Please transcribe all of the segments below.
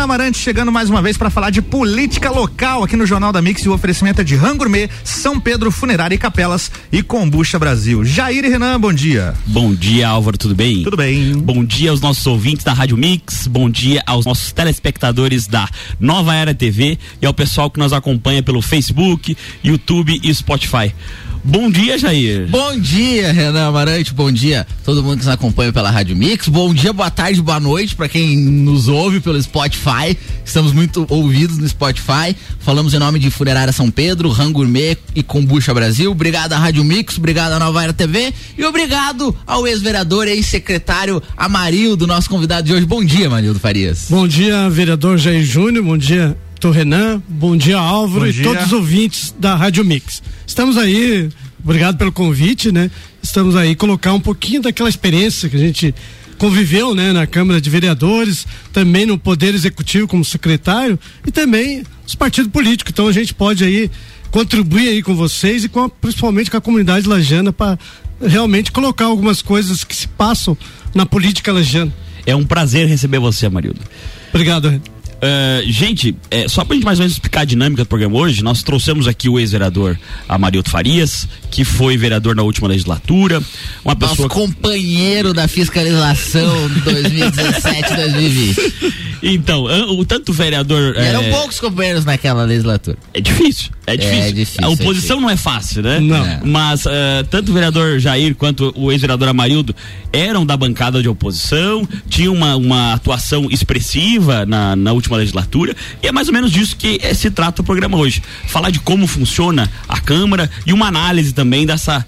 Renan Amarante chegando mais uma vez para falar de política local aqui no Jornal da Mix e o oferecimento é de Rangourmet, São Pedro Funerária e Capelas e Combucha Brasil. Jair e Renan, bom dia. Bom dia, Álvaro, tudo bem? Tudo bem. Bom dia aos nossos ouvintes da Rádio Mix, bom dia aos nossos telespectadores da Nova Era TV e ao pessoal que nos acompanha pelo Facebook, YouTube e Spotify. Bom dia, Jair. Bom dia, Renan Amarante. Bom dia, todo mundo que nos acompanha pela Rádio Mix. Bom dia, boa tarde, boa noite para quem nos ouve pelo Spotify. Estamos muito ouvidos no Spotify. Falamos em nome de Funerária São Pedro, Rangourmet e Combucha Brasil. Obrigado à Rádio Mix, obrigado à Nova Era TV e obrigado ao ex-vereador e ex-secretário Amarildo, nosso convidado de hoje. Bom dia, Amarildo Farias. Bom dia, vereador Jair Júnior. Bom dia, Doutor Renan, bom dia Álvaro bom e dia. todos os ouvintes da Rádio Mix. Estamos aí, obrigado pelo convite, né? Estamos aí colocar um pouquinho daquela experiência que a gente conviveu, né, na Câmara de Vereadores, também no Poder Executivo como secretário e também os partidos políticos. Então a gente pode aí contribuir aí com vocês e com a, principalmente com a comunidade lajana para realmente colocar algumas coisas que se passam na política lajana. É um prazer receber você, Amarildo. Obrigado, Renan. Uh, gente, é, só pra gente mais ou menos explicar a dinâmica do programa hoje, nós trouxemos aqui o ex-vereador Amarildo Farias, que foi vereador na última legislatura, uma Nosso pessoa... companheiro da fiscalização 2017-2020. Então, uh, o tanto vereador... E Eram é, poucos companheiros naquela legislatura. É difícil, é difícil. difícil, a é oposição difícil. não é fácil, né? Não. É. Mas uh, tanto o vereador Jair quanto o ex-vereador Amarildo eram da bancada de oposição, tinham uma, uma atuação expressiva na, na última legislatura, e é mais ou menos disso que eh, se trata o programa hoje. Falar de como funciona a Câmara e uma análise também dessa,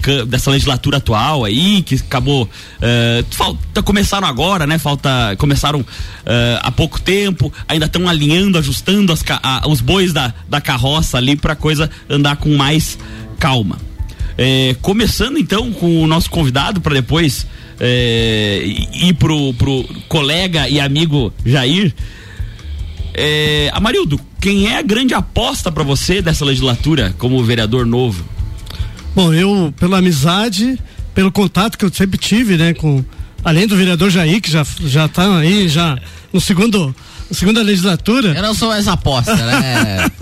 cã- dessa legislatura atual aí, que acabou. eh, falta, começaram agora, né? Falta. Começaram há pouco tempo, ainda estão alinhando, ajustando as a- os bois da, da carroça ali para coisa andar com mais calma. É, começando então com o nosso convidado para depois é, ir pro, pro colega e amigo Jair. É, Amarildo, quem é a grande aposta para você dessa legislatura como vereador novo? Bom, eu, pela amizade, pelo contato que eu sempre tive, né, com, além do vereador Jair, que já, já tá aí, já no segundo, segunda legislatura. Eu não sou mais aposta, né?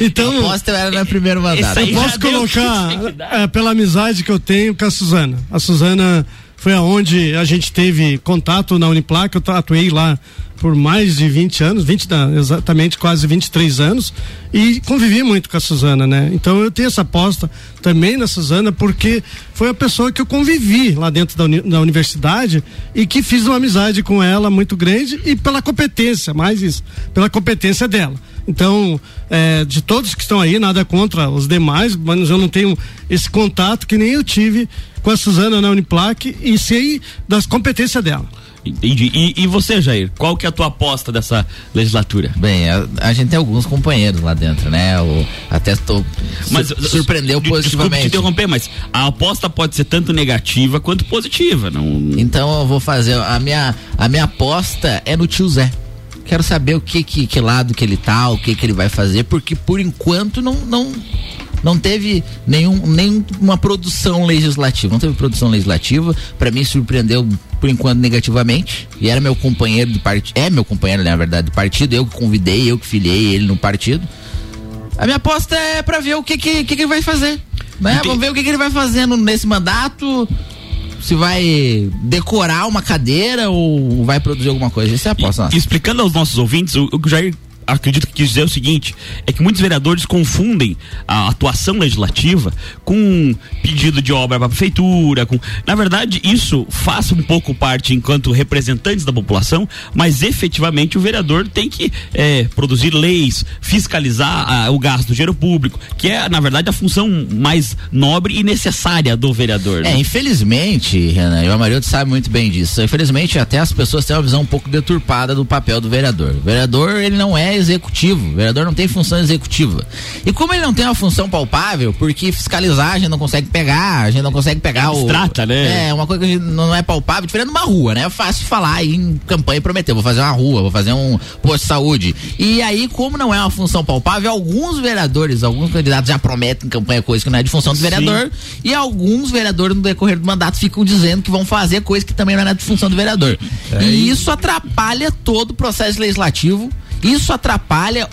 Então, aposta eu era no primeiro mandato. Eu posso colocar, é, pela amizade que eu tenho com a Suzana. A Suzana foi aonde a gente teve contato na Uniplac, eu atuei lá por mais de 20 anos, 20, não, exatamente quase 23 anos, e convivi muito com a Suzana, né? Então eu tenho essa aposta também na Suzana, porque foi a pessoa que eu convivi lá dentro da, uni- da universidade e que fiz uma amizade com ela muito grande e pela competência, mais isso, pela competência dela. Então, é, de todos que estão aí, nada contra os demais, mas eu não tenho esse contato que nem eu tive com a Suzana na Uniplac e sei das competências dela. Entendi. E, e você, Jair, qual que é a tua aposta dessa legislatura? Bem, a, a gente tem alguns companheiros lá dentro, né? O, até estou Mas sur- surpreendeu de- Desculpe te positivamente. interromper, mas a aposta pode ser tanto negativa quanto positiva. Não, Então eu vou fazer a minha a minha aposta é no tio Zé. Quero saber o que que, que lado que ele tá, o que que ele vai fazer, porque por enquanto não não não teve nenhum nenhuma produção legislativa, não teve produção legislativa. Para mim surpreendeu por enquanto negativamente. E era meu companheiro de partido, é meu companheiro na verdade de partido, eu que convidei, eu que filiei ele no partido. A minha aposta é para ver o que que, que que ele vai fazer. Né? Vamos ver o que, que ele vai fazendo nesse mandato. Se vai decorar uma cadeira ou vai produzir alguma coisa. Essa é a aposta. E- Explicando aos nossos ouvintes, o, o Jair acredito que quis dizer é o seguinte, é que muitos vereadores confundem a atuação legislativa com pedido de obra para a prefeitura, com, na verdade, isso faz um pouco parte enquanto representantes da população, mas efetivamente o vereador tem que é, produzir leis, fiscalizar ah, o gasto do dinheiro público, que é, na verdade, a função mais nobre e necessária do vereador. né? É, infelizmente, Renan, e o Amarildo sabe muito bem disso. Infelizmente, até as pessoas têm uma visão um pouco deturpada do papel do vereador. O vereador, ele não é é executivo. O vereador não tem função executiva. E como ele não tem uma função palpável, porque fiscalizar a gente não consegue pegar, a gente não consegue pegar o. Trata, né? É, uma coisa que não é palpável, diferente de uma rua, né? É fácil falar aí em campanha e prometer. Vou fazer uma rua, vou fazer um posto de saúde. E aí, como não é uma função palpável, alguns vereadores, alguns candidatos já prometem em campanha coisa que não é de função do vereador. Sim. E alguns vereadores no decorrer do mandato ficam dizendo que vão fazer coisa que também não é de função do vereador. É. E isso atrapalha todo o processo legislativo. Isso atrapalha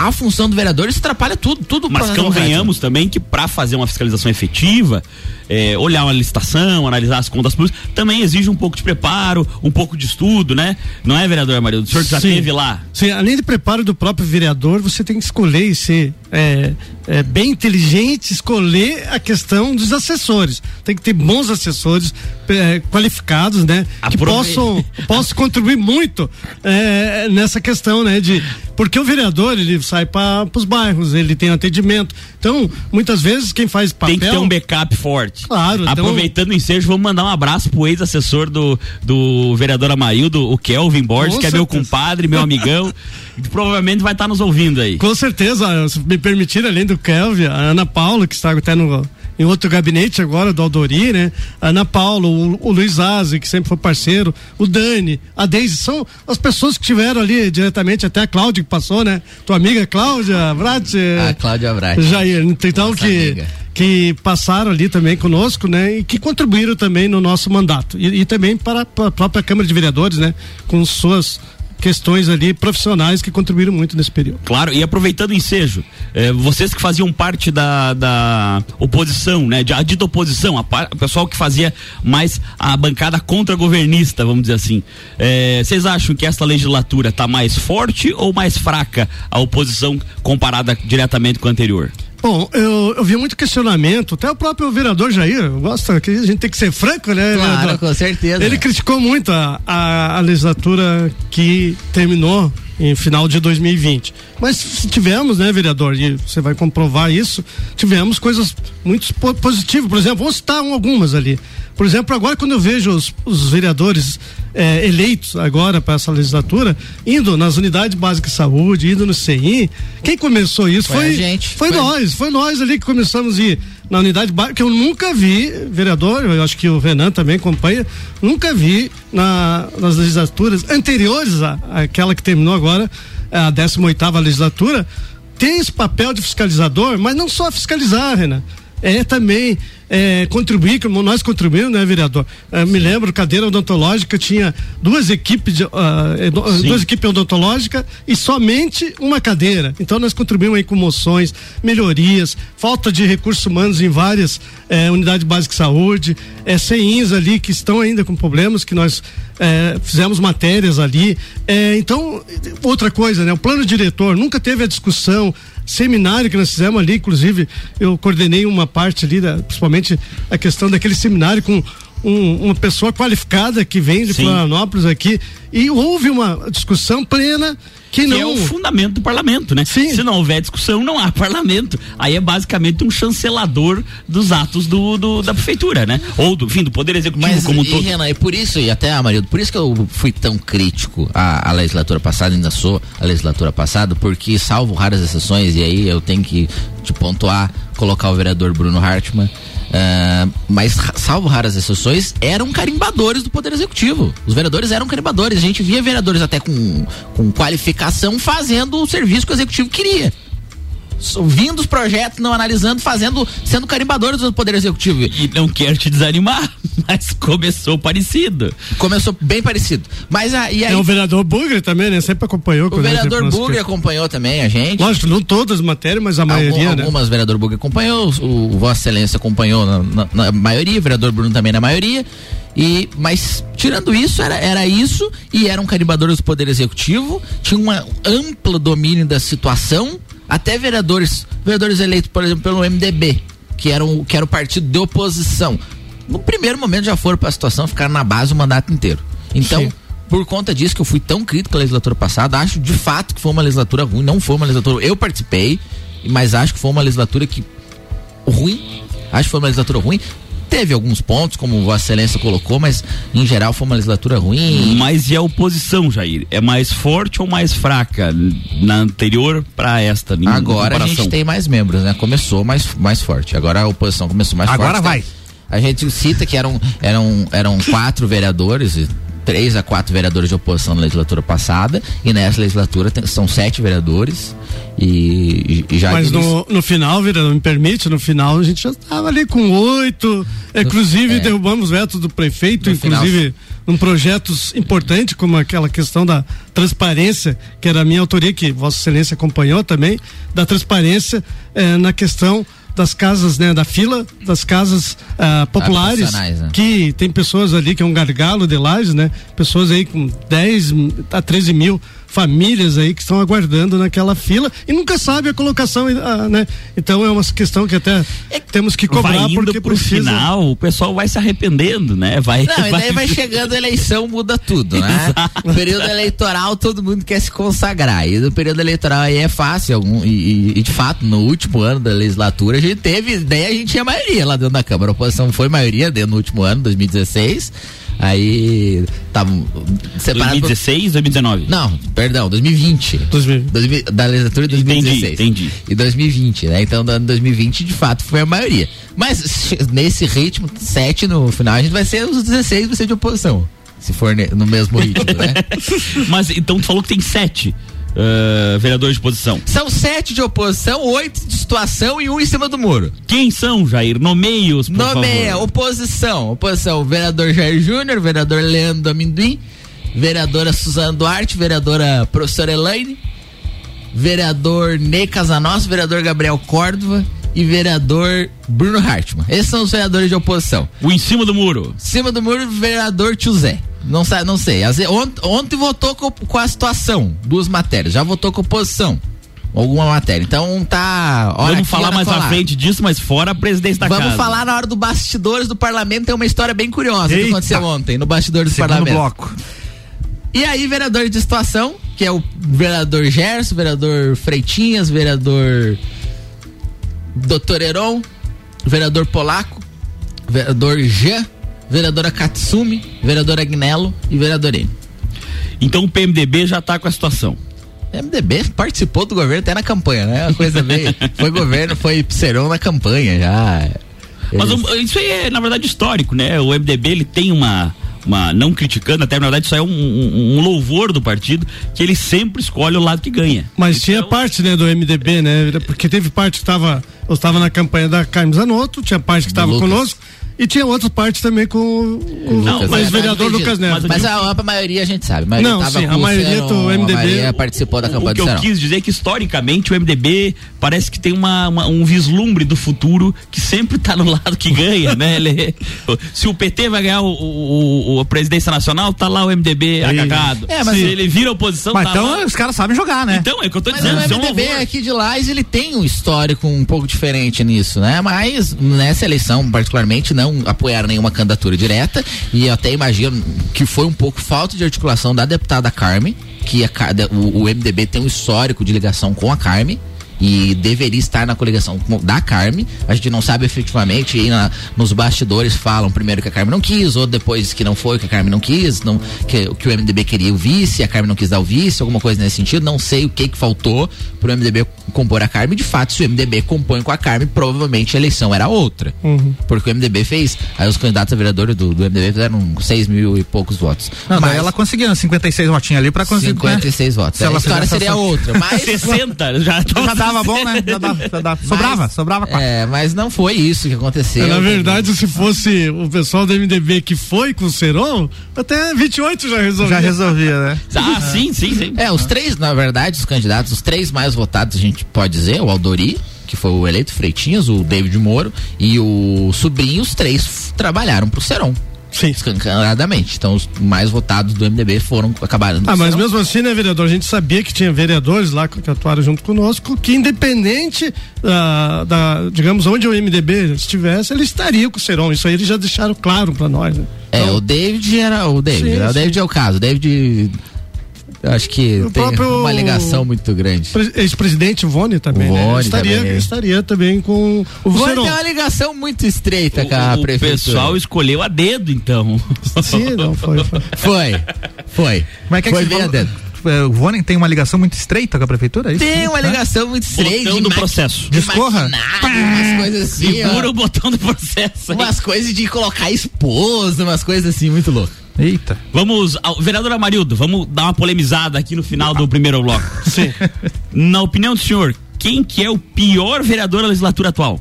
a função do vereador, isso atrapalha tudo, tudo. Mas convenhamos também que para fazer uma fiscalização efetiva, é, olhar uma licitação, analisar as contas públicas, também exige um pouco de preparo, um pouco de estudo, né? Não é, vereador Amarildo? O senhor já esteve lá? Sim, além de preparo do próprio vereador, você tem que escolher e ser é, é, bem inteligente, escolher a questão dos assessores. Tem que ter bons assessores é, qualificados, né? Que possam, possam contribuir muito é, nessa questão, né? De, porque o vereador, ele sai para os bairros, ele tem atendimento. Então, muitas vezes, quem faz papel. Tem que ter um backup forte. Claro. Então Aproveitando então... o ensejo, vamos mandar um abraço pro ex-assessor do, do vereador Amarildo, o Kelvin Borges, que certeza. é meu compadre, meu amigão, que provavelmente vai estar tá nos ouvindo aí. Com certeza, se me permitir, além do Kelvin, a Ana Paula, que está até no em outro gabinete agora do Aldori, né? A Ana Paula, o, o Luiz Aze, que sempre foi parceiro, o Dani, a Deise, são as pessoas que tiveram ali diretamente, até a Cláudia que passou, né? Tua amiga Cláudia Brat. A Cláudia Brat. Jair, então Nossa que. Amiga que passaram ali também conosco, né? E que contribuíram também no nosso mandato. E, e também para, para, a própria Câmara de Vereadores, né? Com suas questões ali profissionais que contribuíram muito nesse período. Claro, e aproveitando o ensejo, eh, vocês que faziam parte da, da oposição, né? De, a dita oposição, o pessoal que fazia mais a bancada contra-governista, vamos dizer assim. Eh, vocês acham que essa legislatura está mais forte ou mais fraca a oposição comparada diretamente com a anterior? Bom, eu, eu vi muito questionamento, até o próprio vereador Jair, gosta que a gente tem que ser franco, né? Claro, vereador? com certeza. Ele criticou muito a, a, a legislatura que terminou em final de 2020. Mas tivemos, né, vereador, e você vai comprovar isso, tivemos coisas muito positivas. Por exemplo, vou citar algumas ali. Por exemplo, agora quando eu vejo os, os vereadores é, eleitos agora para essa legislatura indo nas unidades básicas de saúde, indo no CI, quem começou isso foi, foi, gente, foi, foi nós, foi nós ali que começamos a ir na unidade que eu nunca vi, vereador, eu acho que o Renan também acompanha, nunca vi na, nas legislaturas anteriores à, àquela que terminou agora, a 18 oitava legislatura, tem esse papel de fiscalizador, mas não só fiscalizar, Renan, é também é, contribuir, como nós contribuímos, né, vereador? É, me lembro, cadeira odontológica tinha duas equipes, de, uh, duas equipes odontológicas e somente uma cadeira. Então nós contribuímos aí com moções, melhorias, falta de recursos humanos em várias é, unidades básicas de saúde, é, CEINs ali que estão ainda com problemas, que nós é, fizemos matérias ali. Então, outra coisa, né? O plano diretor nunca teve a discussão seminário que nós fizemos ali, inclusive eu coordenei uma parte ali, da, principalmente a questão daquele seminário com um, uma pessoa qualificada que vem de Sim. Florianópolis aqui e houve uma discussão plena que, não... é o fundamento do parlamento, né? Sim. Se não houver discussão, não há parlamento. Aí é basicamente um chancelador dos atos do, do da prefeitura, né? Ou do, enfim, do poder executivo Mas, como um e, todo. Renan, e por isso, e até, Amarildo, por isso que eu fui tão crítico à, à legislatura passada, ainda sou a legislatura passada, porque salvo raras exceções, e aí eu tenho que te pontuar, colocar o vereador Bruno Hartmann, Uh, mas, salvo raras exceções, eram carimbadores do Poder Executivo. Os vereadores eram carimbadores. A gente via vereadores até com, com qualificação fazendo o serviço que o Executivo queria vindo os projetos, não analisando, fazendo, sendo carimbadores do Poder Executivo. E não quero te desanimar, mas começou parecido. Começou bem parecido. Mas a, e aí, é o vereador Bugre também, né? Sempre acompanhou. O vereador Bugre acompanhou também a gente. Lógico, não todas as matérias, mas a maioria, Algum, né? Algumas o vereador Bugre acompanhou, o, o Vossa Excelência acompanhou na, na, na maioria, o vereador Bruno também na maioria. E, mas tirando isso, era, era isso, e eram carimbadores do Poder Executivo, tinha um amplo domínio da situação, até vereadores, vereadores eleitos, por exemplo, pelo MDB, que era, um, que era o partido de oposição. No primeiro momento já foram para a situação, ficaram na base o mandato inteiro. Então, Sim. por conta disso que eu fui tão crítico a legislatura passada, acho de fato que foi uma legislatura ruim, não foi uma legislatura. Eu participei, mas acho que foi uma legislatura que ruim. Acho que foi uma legislatura ruim teve alguns pontos, como Vossa Excelência colocou, mas em geral foi uma legislatura ruim. Mas e a oposição, Jair? É mais forte ou mais fraca na anterior para esta? Agora a gente tem mais membros, né? Começou mais, mais forte. Agora a oposição começou mais Agora forte. Agora vai. A gente cita que eram, eram, eram quatro vereadores, três a quatro vereadores de oposição na legislatura passada, e nessa legislatura tem, são sete vereadores. E, e já Mas no, no final, vereador, me permite, no final a gente já estava ali com oito. Inclusive, é. derrubamos veto do prefeito, inclusive final. num projetos importante, como aquela questão da transparência, que era a minha autoria, que Vossa Excelência acompanhou também, da transparência eh, na questão das casas, né, da fila das casas uh, populares, né? que tem pessoas ali que é um gargalo de lajes, né? Pessoas aí com 10 a 13 mil famílias aí que estão aguardando naquela fila e nunca sabe a colocação, ah, né? Então é uma questão que até é, temos que cobrar vai indo porque pro precisa. final, o pessoal vai se arrependendo, né? Vai, Não, vai... e daí vai chegando a eleição, muda tudo, né? No período eleitoral todo mundo quer se consagrar e no período eleitoral aí é fácil algum, e, e, de fato no último ano da legislatura a gente teve, daí a gente tinha maioria lá dentro da Câmara, a oposição foi maioria dentro no último ano, 2016 Aí tá separado. 2016, 2019? Não, perdão, 2020. 2000. da legislatura de 2016. Entendi, entendi. E 2020, né? Então, no ano 2020, de fato, foi a maioria. Mas nesse ritmo, 7 no final, a gente vai ser os 16, vai ser de oposição. Se for no mesmo ritmo, né? Mas então tu falou que tem 7 uh, vereadores de oposição. São sete de oposição, oito de situação e um em cima do muro. Quem são, Jair? Nomeia-os, por Nomeia, favor. oposição. Oposição, vereador Jair Júnior, vereador Leandro Amendoim, vereadora Suzana Duarte, vereadora professora Elaine, vereador Ney Casanos, vereador Gabriel Córdova e vereador Bruno Hartmann. Esses são os vereadores de oposição. O em cima do muro. Em cima do muro, vereador Tio Zé. Não, não sei. Ontem, ontem votou com, com, a situação, duas matérias. Já votou com oposição. Alguma matéria. Então tá. Vamos falar mais à frente disso, mas fora a presidência da Vamos casa. Vamos falar na hora do bastidores do parlamento. Tem uma história bem curiosa Eita. que aconteceu ontem no bastidores do parlamento. bloco. E aí, vereador de situação, que é o vereador Gerson, vereador Freitinhas, vereador Doutor Heron, vereador Polaco, vereador Jean vereadora Katsumi, vereadora Agnello e vereador N. Então o PMDB já está com a situação. MDB participou do governo até na campanha, né? A coisa meio. foi governo, foi Serão na campanha já. Mas isso aí é, na verdade, histórico, né? O MDB ele tem uma uma, não criticando, até na verdade isso é um, um, um, louvor do partido, que ele sempre escolhe o lado que ganha. Mas então, tinha parte, né, do MDB, né? Porque teve parte que estava, eu estava na campanha da Carmen Zanotto, tinha parte que estava conosco, e tinha outras partes também com o, não, mas vereador Lucas Neto. Mas a, a maioria a gente sabe. A não, sim, a maioria do MDB. A maioria participou da campanha o que eu quis dizer é que historicamente o MDB parece que tem uma, uma um vislumbre do futuro que sempre está no lado que ganha, né? Ele, se o PT vai ganhar o, o, o, a presidência nacional, tá lá o MDB agagado. É, mas se ele vira oposição, mas tá então lá. os caras sabem jogar, né? Então, é o que eu tô mas dizendo. Mas o MDB é aqui de Lais, ele tem um histórico um pouco diferente nisso, né? Mas nessa eleição, particularmente, não não apoiaram nenhuma candidatura direta. E eu até imagino que foi um pouco falta de articulação da deputada Carmen, que a, o, o MDB tem um histórico de ligação com a Carmen e deveria estar na coligação da Carme. A gente não sabe efetivamente, e na, nos bastidores falam primeiro que a Carme não quis, ou depois que não foi, que a Carme não quis, não, que, que o MDB queria o vice, a Carme não quis dar o vice, alguma coisa nesse sentido. Não sei o que que faltou pro MDB compor a Carme. De fato, se o MDB compõe com a Carme, provavelmente a eleição era outra. Uhum. Porque o MDB fez, aí os candidatos a vereador do, do MDB fizeram 6 mil e poucos votos. Não, mas ela conseguiu 56 votinhos ali para conseguir. 56 né? votos. Se a história seria outra. Mas 60, já, já dava bom, né? Já dava, já dava. Sobrava, mas, sobrava quatro. É, mas não foi isso que aconteceu. Na verdade, se fosse o pessoal do MDB que foi com o Seron, até 28 já resolvia. Já resolvia, né? Ah, sim, sim, sim. É, os três, na verdade, os candidatos, os três mais votados, a gente pode dizer, o Aldori, que foi o eleito Freitinhas, o David Moro e o sobrinho, os três trabalharam pro Seron. Sim. Escancaradamente. Então, os mais votados do MDB foram acabaram. Ah, mas mesmo assim, né, vereador? A gente sabia que tinha vereadores lá que atuaram junto conosco, que independente da, da digamos, onde o MDB estivesse, ele estaria com o Seron. Isso aí eles já deixaram claro para nós, né? É, então, o David era o David. Sim, o David é o caso. O David Eu acho que O tem próprio- uma ligação muito grande. Pre- Ex-presidente Vone também, O né? Estaria, também. estaria também com O o Vone Seron. tem uma ligação muito estreita com a O, o prefeitura. pessoal escolheu a dedo, então. Sim, não, foi. foi. Foi, foi. Como é que é foi que você bem a dedo. É, O Vônen tem uma ligação muito estreita com a prefeitura? é isso? Tem uma ligação muito estreita. Botão do processo. Discorra. umas coisas assim. Segura ó. o botão do processo. aí. Umas coisas de colocar esposa, umas coisas assim, muito louco. Eita. Vamos, ao, vereador Amarildo, vamos dar uma polemizada aqui no final do primeiro bloco. Sim. Na opinião do senhor, quem que é o pior vereador da legislatura atual?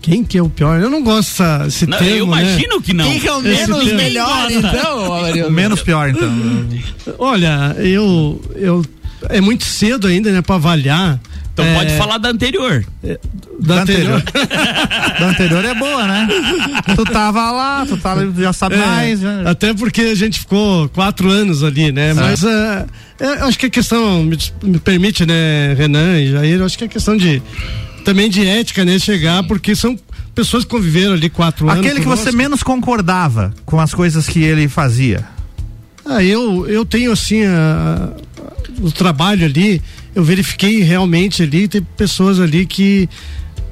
Quem que é o pior? Eu não gosto dessa- desse Não, termo, eu né? imagino que não. Quem que é o menos melhor, então, Amarildo? O menos pior, então. Olha, eu, eu é muito cedo ainda, né, para avaliar. Então é, pode falar da anterior. da Da anterior. da anterior é boa, né? Tu tava lá, tu tá, já sabe É, mais. Já... Até porque a gente ficou quatro anos ali, né? Mas é, é, eu acho que a questão, me, me permite, né, Renan e Jair, eu acho que é questão de também de ética, né? Chegar, porque são pessoas que conviveram ali quatro anos. Aquele que você conosco. menos concordava com as coisas que ele fazia. Ah, eu, eu tenho assim a- a- o trabalho ali, eu verifiquei realmente ali, tem pessoas ali que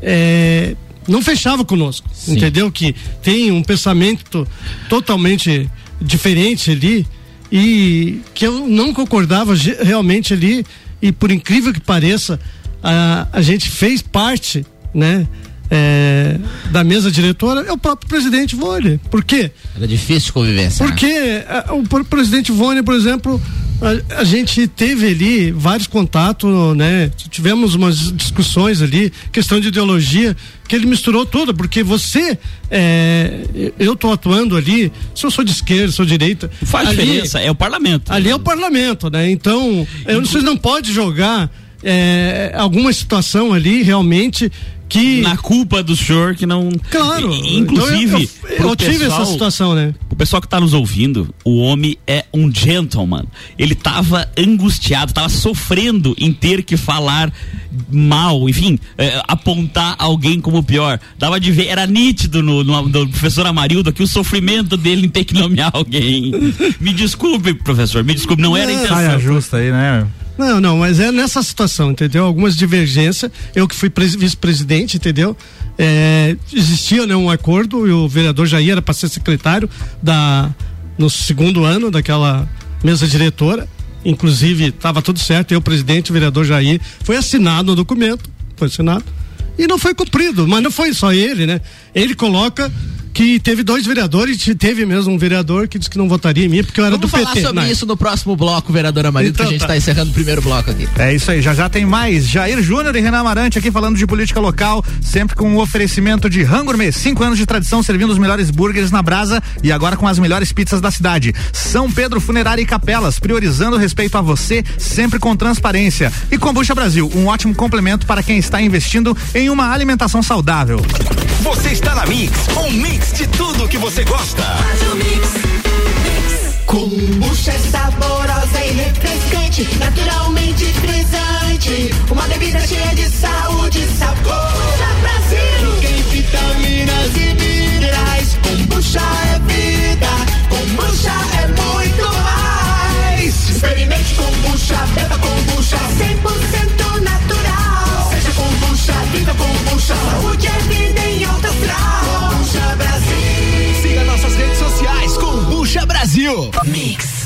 é, não fechavam conosco, Sim. entendeu? Que tem um pensamento totalmente diferente ali e que eu não concordava realmente ali e por incrível que pareça a, a gente fez parte, né? é, da mesa diretora é o próprio presidente Vole. Por quê? Era difícil convivência. né? Porque a- o pre- presidente Vone, por exemplo, a, a gente teve ali vários contatos, né? Tivemos umas discussões ali, questão de ideologia, que ele misturou tudo, porque você, é, eu tô atuando ali, se eu sou de esquerda, sou de direita. Faz ali- diferença, é o parlamento. Ali é o parlamento, né? Então, eu, vocês não pode jogar é, alguma situação ali realmente que. Na culpa do senhor que não. Claro. Inclusive, então eu, eu, eu tive pessoal- essa situação, né? O pessoal que tá nos ouvindo, o homem é um gentleman. Ele tava angustiado, tava sofrendo em ter que falar mal, enfim, é, apontar alguém como pior. Dava de ver, era nítido no, no, no professor Amarildo aqui o sofrimento dele em ter que nomear alguém. me desculpe, professor, me desculpe, não era a intenção. Saia justa aí, né? Não, não, mas é nessa situação, entendeu? Algumas divergências. Eu que fui pres- vice-presidente, entendeu? É, existia né, um acordo e o vereador Jair era para ser secretário da, no segundo ano daquela mesa diretora. Inclusive, estava tudo certo, eu, presidente, o vereador Jair, foi assinado o documento, foi assinado, e não foi cumprido, mas não foi só ele, né? Ele coloca que teve dois vereadores, teve mesmo um vereador que disse que não votaria em mim, porque eu era Vamos do falar PT. sobre na isso no próximo bloco, vereador Amarildo, Então que a gente tá. está encerrando o primeiro bloco aqui. É isso aí, já já tem mais. Jair Júnior e Renan Amarante aqui falando de política local, sempre com o oferecimento de Rangourmet. Cinco anos de tradição servindo os melhores burgers na brasa e agora com as melhores pizzas da cidade. São Pedro Funerária e Capelas, priorizando o respeito a você, sempre com transparência. E Combucha Brasil, um ótimo complemento para quem está investindo em uma alimentação saudável. Você está na Mix, um mix de tudo que você gosta. Kombucha é saborosa e refrescante, naturalmente frisante. Uma bebida cheia de saúde e sabor. Brasil. Tem vitaminas e minerais. Kombucha é vida. Kombucha é muito mais. Experimente kombucha, beba kombucha. 100% natural. Seja kombucha, viva kombucha. Saúde é vida Brasil. Mix.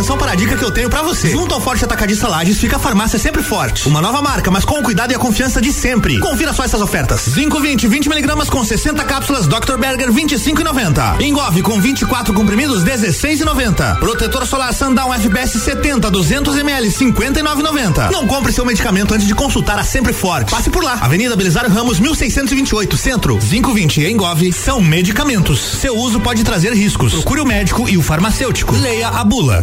Atenção para a dica que eu tenho pra você. Junto ao Forte Atacadista Lages fica a farmácia Sempre Forte. Uma nova marca, mas com o cuidado e a confiança de sempre. Confira só essas ofertas. Zinco 20, 20 miligramas com 60 cápsulas Dr. Berger 25,90. Engove com 24 comprimidos 16,90. Protetor solar Sundown FBS 70 200 ml 59,90. Não compre seu medicamento antes de consultar a Sempre Forte. Passe por lá. Avenida Belisário Ramos 1628, Centro. Zinco 20 e Engove são medicamentos. Seu uso pode trazer riscos. Procure o médico e o farmacêutico. Leia a bula.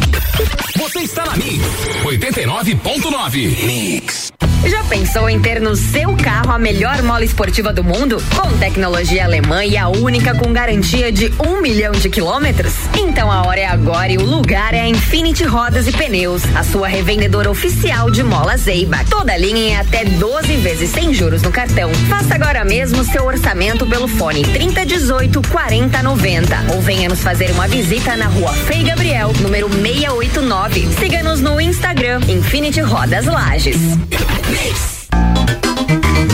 Você está na Mix 89.9. Mix. Já pensou em ter no seu carro a melhor mola esportiva do mundo? Com tecnologia alemã e a única com garantia de um milhão de quilômetros? Então a hora é agora e o lugar é a Infinity Rodas e Pneus, a sua revendedora oficial de molas Eiba. Toda linha em até 12 vezes sem juros no cartão. Faça agora mesmo seu orçamento pelo fone 3018 4090 ou venha nos fazer uma visita na rua Frei Gabriel, número 689. Siga-nos no Instagram Infinity Rodas Lages.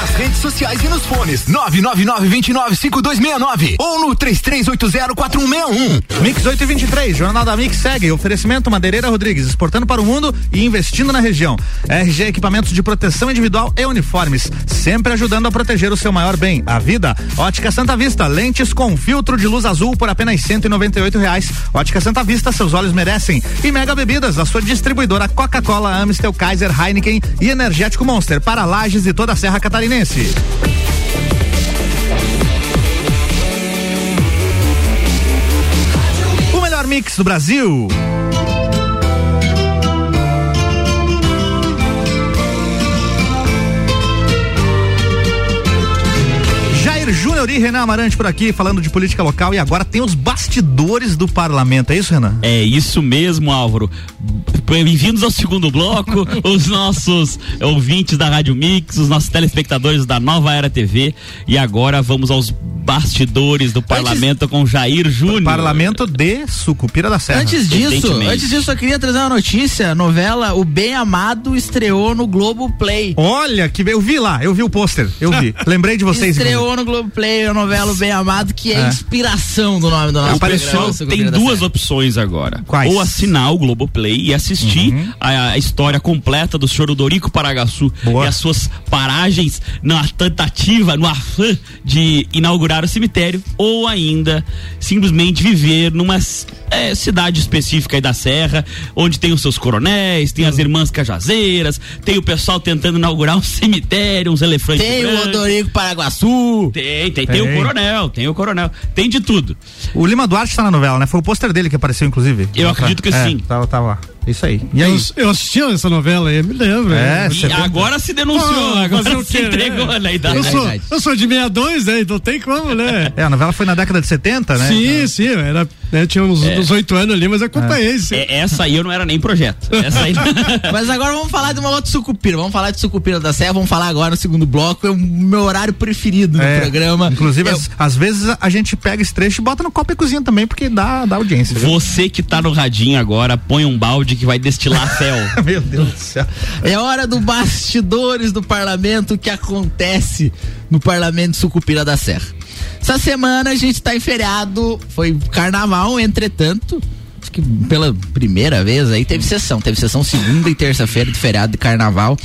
Nas redes sociais e nos fones 999-295269 ou no 33804161. Mix 8 e 23, Jornal da Mix segue. Oferecimento Madeireira Rodrigues, exportando para o mundo e investindo na região. RG Equipamentos de Proteção Individual e Uniformes, sempre ajudando a proteger o seu maior bem, a vida. Ótica Santa Vista, lentes com filtro de luz azul por apenas 198 reais. Ótica Santa Vista, seus olhos merecem. E Mega Bebidas, a sua distribuidora Coca-Cola, Amstel, Kaiser, Heineken e Energético Monster para Lages e toda a Serra Catarinense. O melhor mix do Brasil. Jair Júnior e Renan Amarante por aqui, falando de política local e agora tem os bastidores do parlamento, é isso, Renan? É isso mesmo, Álvaro. Bem-vindos ao segundo bloco, os nossos ouvintes da Rádio Mix, os nossos telespectadores da Nova Era TV. E agora vamos aos bastidores do parlamento com Jair Júnior. Parlamento de Sucupira da Serra. Antes disso, antes disso, eu queria trazer uma notícia. A novela O Bem Amado estreou no Globo Play. Olha, que eu vi lá, eu vi o pôster, eu vi. Lembrei de vocês. Estreou no Globo Play a novela O Bem Amado, que é, É. inspiração do nome do nosso pessoal programa, tem duas opções agora. Quais? Ou assinar o Globoplay e assistir a, a história completa do senhor Dorico Paragaçu Boa. e as suas paragens na tentativa, no afã de inaugurar o cemitério, ou ainda simplesmente viver numa é, cidade específica aí da Serra, onde tem os seus coronéis, tem as irmãs cajazeiras, tem o pessoal tentando inaugurar um cemitério, uns elefantes Tem o. Odorico Paraguaçu. Tem, tem, tem, Tem. o coronel, tem o coronel, tem de tudo. O Lima Duarte tá na novela, né? Foi o pôster dele que apareceu, inclusive. Eu acredito que É, sim. Tava, tava lá. Isso aí. E aí? Eu, eu assisti essa novela aí, me lembro. É? Você E agora se denunciou, Ah, agora o se quê, né? entregou na idade. Eu sou, eu sou de 62, né? Então tem como, né? É, a novela foi na década de 70, né? Sim, sim, eu era, né, tinha uns, uns 8 anos ali, mas acompanhei. sim. É, essa aí eu não era nem projeto. Essa aí. Mas agora vamos falar de uma outra sucupira. Vamos falar de sucupira da Serra, vamos falar agora no segundo bloco. É o meu horário preferido no É, programa. Inclusive, Eu- às, às vezes a gente pega esse trecho e bota no copo e cozinha também, porque dá, dá audiência. viu? Você que tá no radinho agora, põe um balde que vai destilar fel. Meu Deus do céu. É hora do bastidores do parlamento que acontece no parlamento Sucupira da Serra. Essa semana a gente tá em feriado, foi carnaval, entretanto, acho que pela primeira vez aí teve sessão, teve sessão segunda e terça-feira de feriado de carnaval.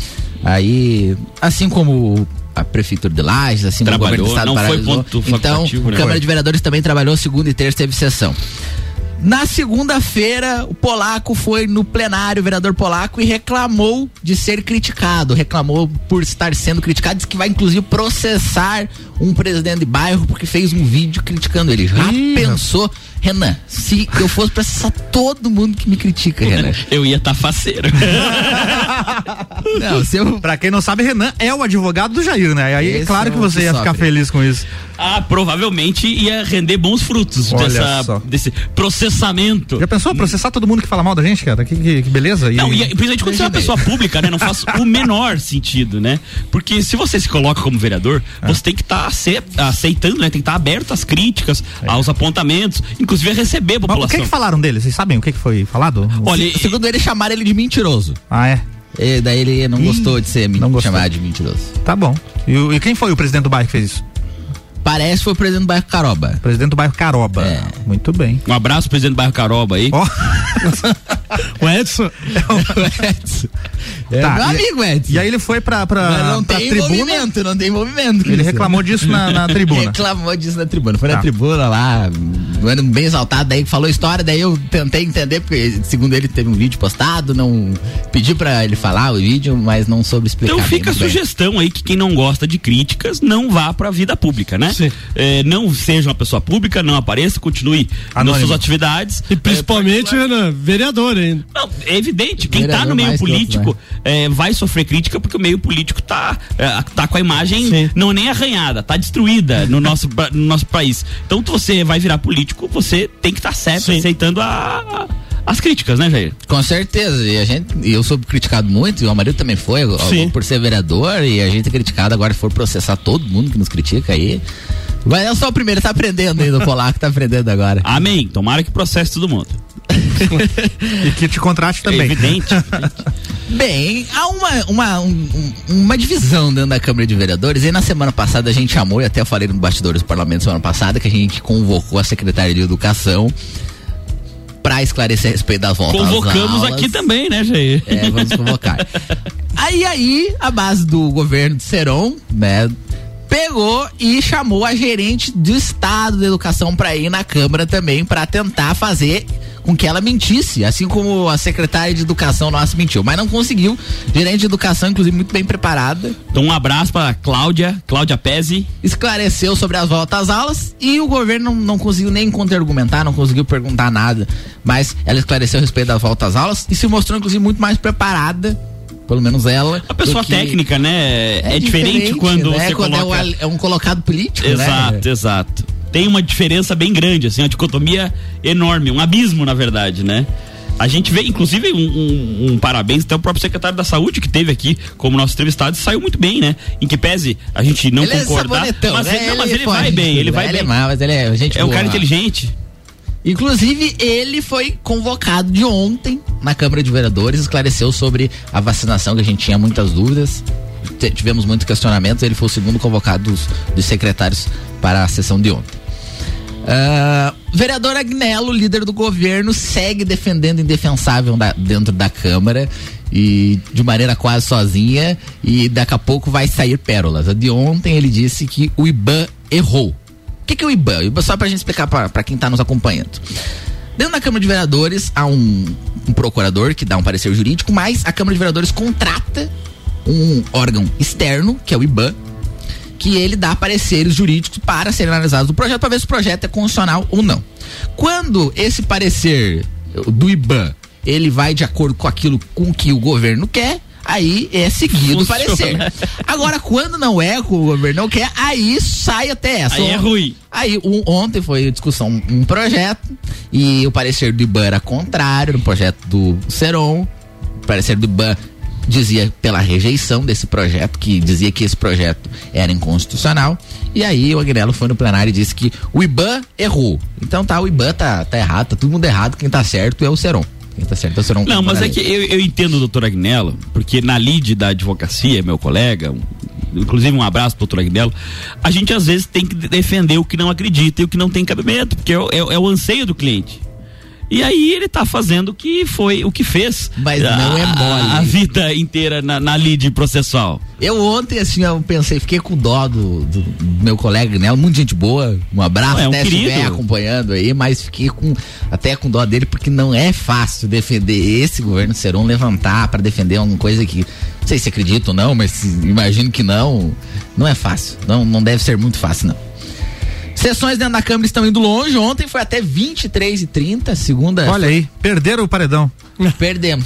Aí, assim como a prefeitura de Lages, assim como o Trabalhou, governo do estado não foi paralisou. ponto Então, a né? Câmara Foi. de Vereadores também trabalhou segunda e terça teve sessão. Na segunda-feira, o Polaco foi no plenário, o vereador Polaco, e reclamou de ser criticado. Reclamou por estar sendo criticado. Disse que vai, inclusive, processar um presidente de bairro porque fez um vídeo criticando ele. Já Ih, pensou, Renan, se eu fosse processar todo mundo que me critica, Renan? Eu ia estar tá faceiro. Não, se eu. Pra quem não sabe, Renan é o advogado do Jair, né? Aí é Esse claro é que o você que ia ficar sofre. feliz com isso. ah, provavelmente ia render bons frutos Olha dessa, só. desse processamento. Já pensou processar todo mundo que fala mal da gente, cara? Que, que, que beleza. E- Não, e principalmente quando você é uma pessoa pública, né? Não faz o menor sentido, né? Porque se você se coloca como vereador, você tem que estar aceitando, né? Tem que estar aberto às críticas, aos apontamentos, inclusive a receber a Mas o população. que, que falaram dele? Vocês sabem o que, que foi falado? Olha, e- Segundo ele, chamaram ele de mentiroso. Ah, é? E daí ele não Ih, gostou de ser chamado de mentiroso. Tá bom. E, e quem foi o presidente do bairro que fez isso? Parece que foi o presidente do bairro Caroba. Presidente do bairro Caroba. É. Muito bem. um abraço, presidente do bairro Caroba aí. Ó, O Edson, Edson. É Tá, meu amigo, Edson. e aí ele foi pra, pra, Mas não pra tem tribuna. movimento, não tem movimento. Ele reclamou disso na, na tribuna. Reclamou disso na tribuna. Foi Tá. na tribuna lá, ano bem exaltado, daí falou história, daí eu tentei entender, porque segundo ele teve um vídeo postado, não pedi pra ele falar o vídeo, mas não soube explicar. Então fica a sugestão aí que quem não gosta de críticas não vá pra vida pública, né? Sim. É, não seja uma pessoa pública, não apareça, continue nas Anônimo. suas atividades. e principalmente, Renan, vereador ainda. Não, é evidente, quem tá Vereador no meio político outro, é, vai sofrer crítica porque o meio político tá, é, tá com a imagem Sim. não nem arranhada, tá destruída no nosso, no nosso país. Então, se você vai virar político, você tem que estar certo, Sim. aceitando a- a- as críticas, né, Jair? Com certeza, e a gente, e eu sou criticado muito, e o marido também foi, Sim. por ser vereador, e a gente é criticado agora, se for processar todo mundo que nos critica aí. Mas eu sou o primeiro, tá aprendendo ainda, o polaco tá aprendendo agora. Amém. Tomara que processe todo mundo. E que te contrate É também. evidente. Bem, há uma, uma, um- um- uma divisão dentro da Câmara de Vereadores. E na semana passada a gente chamou, e até eu falei no bastidores do Parlamento semana passada, que a gente convocou a Secretaria de Educação para esclarecer a respeito da volta Convocamos aqui também, né, Jair? É, vamos convocar. aí, aí, a base do governo de Seron, né, pegou e chamou a gerente do Estado da Educação para ir na Câmara também para tentar fazer com que ela mentisse, assim como a secretária de Educação nossa mentiu, mas não conseguiu. Gerente de Educação, inclusive, muito bem preparada, Então, um abraço pra Cláudia, Cláudia Pezzi. esclareceu sobre as voltas às aulas e o governo não, não conseguiu nem contra-argumentar, não conseguiu perguntar nada, mas ela esclareceu a respeito das voltas às aulas e se mostrou, inclusive, muito mais preparada, pelo menos ela. A pessoa técnica, né? É, diferente, quando né? você quando é, coloca... é um colocado político, Exato, né? exato. Tem uma diferença bem grande, assim, uma dicotomia enorme, um abismo, na verdade, né? A gente vê, inclusive, um, um- um parabéns até o próprio secretário da saúde que teve aqui como nosso entrevistado saiu muito bem, né? Em que pese a gente não ele é concordar, sabonetão, mas, né? ele, não, mas ele foge vai bem, ele vai né? bem. é mau, mas ele é gente É um cara inteligente. Inclusive, ele foi convocado de ontem na Câmara de Vereadores, esclareceu sobre a vacinação, que a gente tinha muitas dúvidas. Tivemos muitos questionamentos, ele foi o segundo convocado dos, dos secretários para a sessão de ontem. Ah, vereador Agnello, líder do governo, segue defendendo indefensável da- dentro da Câmara e de maneira quase sozinha e daqui a pouco vai sair pérolas. A de ontem ele disse que o IBAN errou. O que, que é o IBAN? O IBAN só pra gente explicar para quem tá nos acompanhando. Dentro da Câmara de Vereadores há um, um procurador que dá um parecer jurídico, mas a Câmara de Vereadores contrata um órgão externo, que é o IBAN, que ele dá pareceres jurídicos para serem analisados do projeto, para ver se o projeto é constitucional ou não. Quando esse parecer do IBAN ele vai de acordo com aquilo com que o governo quer, aí é seguido o Funciona. parecer. Agora, quando não é o o governo não quer, aí sai até essa. Aí é ruim. Aí um- ontem foi discussão um projeto e o parecer do IBAN era contrário no projeto do Seron. O parecer do IBAN dizia pela rejeição desse projeto, que dizia que esse projeto era inconstitucional. E aí o Agnello foi no plenário e disse que o IBAN errou. Então tá, o IBAN tá, tá errado, tá todo mundo errado, quem tá certo é o Seron. Quem tá certo é o Seron. Não, mas é que eu, eu entendo o doutor Agnello, porque na lide da advocacia, meu colega, um- inclusive um abraço pro doutor Agnello, a gente às vezes tem que defender o que não acredita e o que não tem cabimento, porque é, é é o anseio do cliente. E aí ele tá fazendo o que foi, o que fez. Mas a, não é mole. A, vida inteira na, na lide processual. Eu ontem, assim, eu pensei, fiquei com dó do, do, do meu colega, né? Muita gente boa. Um abraço, é um até querido. estiver acompanhando aí, mas fiquei com até com dó dele, porque não é fácil defender esse governo Seron, levantar para defender uma coisa que. Não sei se acredito ou não, mas imagino que não. Não é fácil. Não, não deve ser muito fácil, não. Sessões dentro da Câmara estão indo longe. Ontem foi até 23 e 30 segunda. Olha aí, perderam o paredão. Perdemos.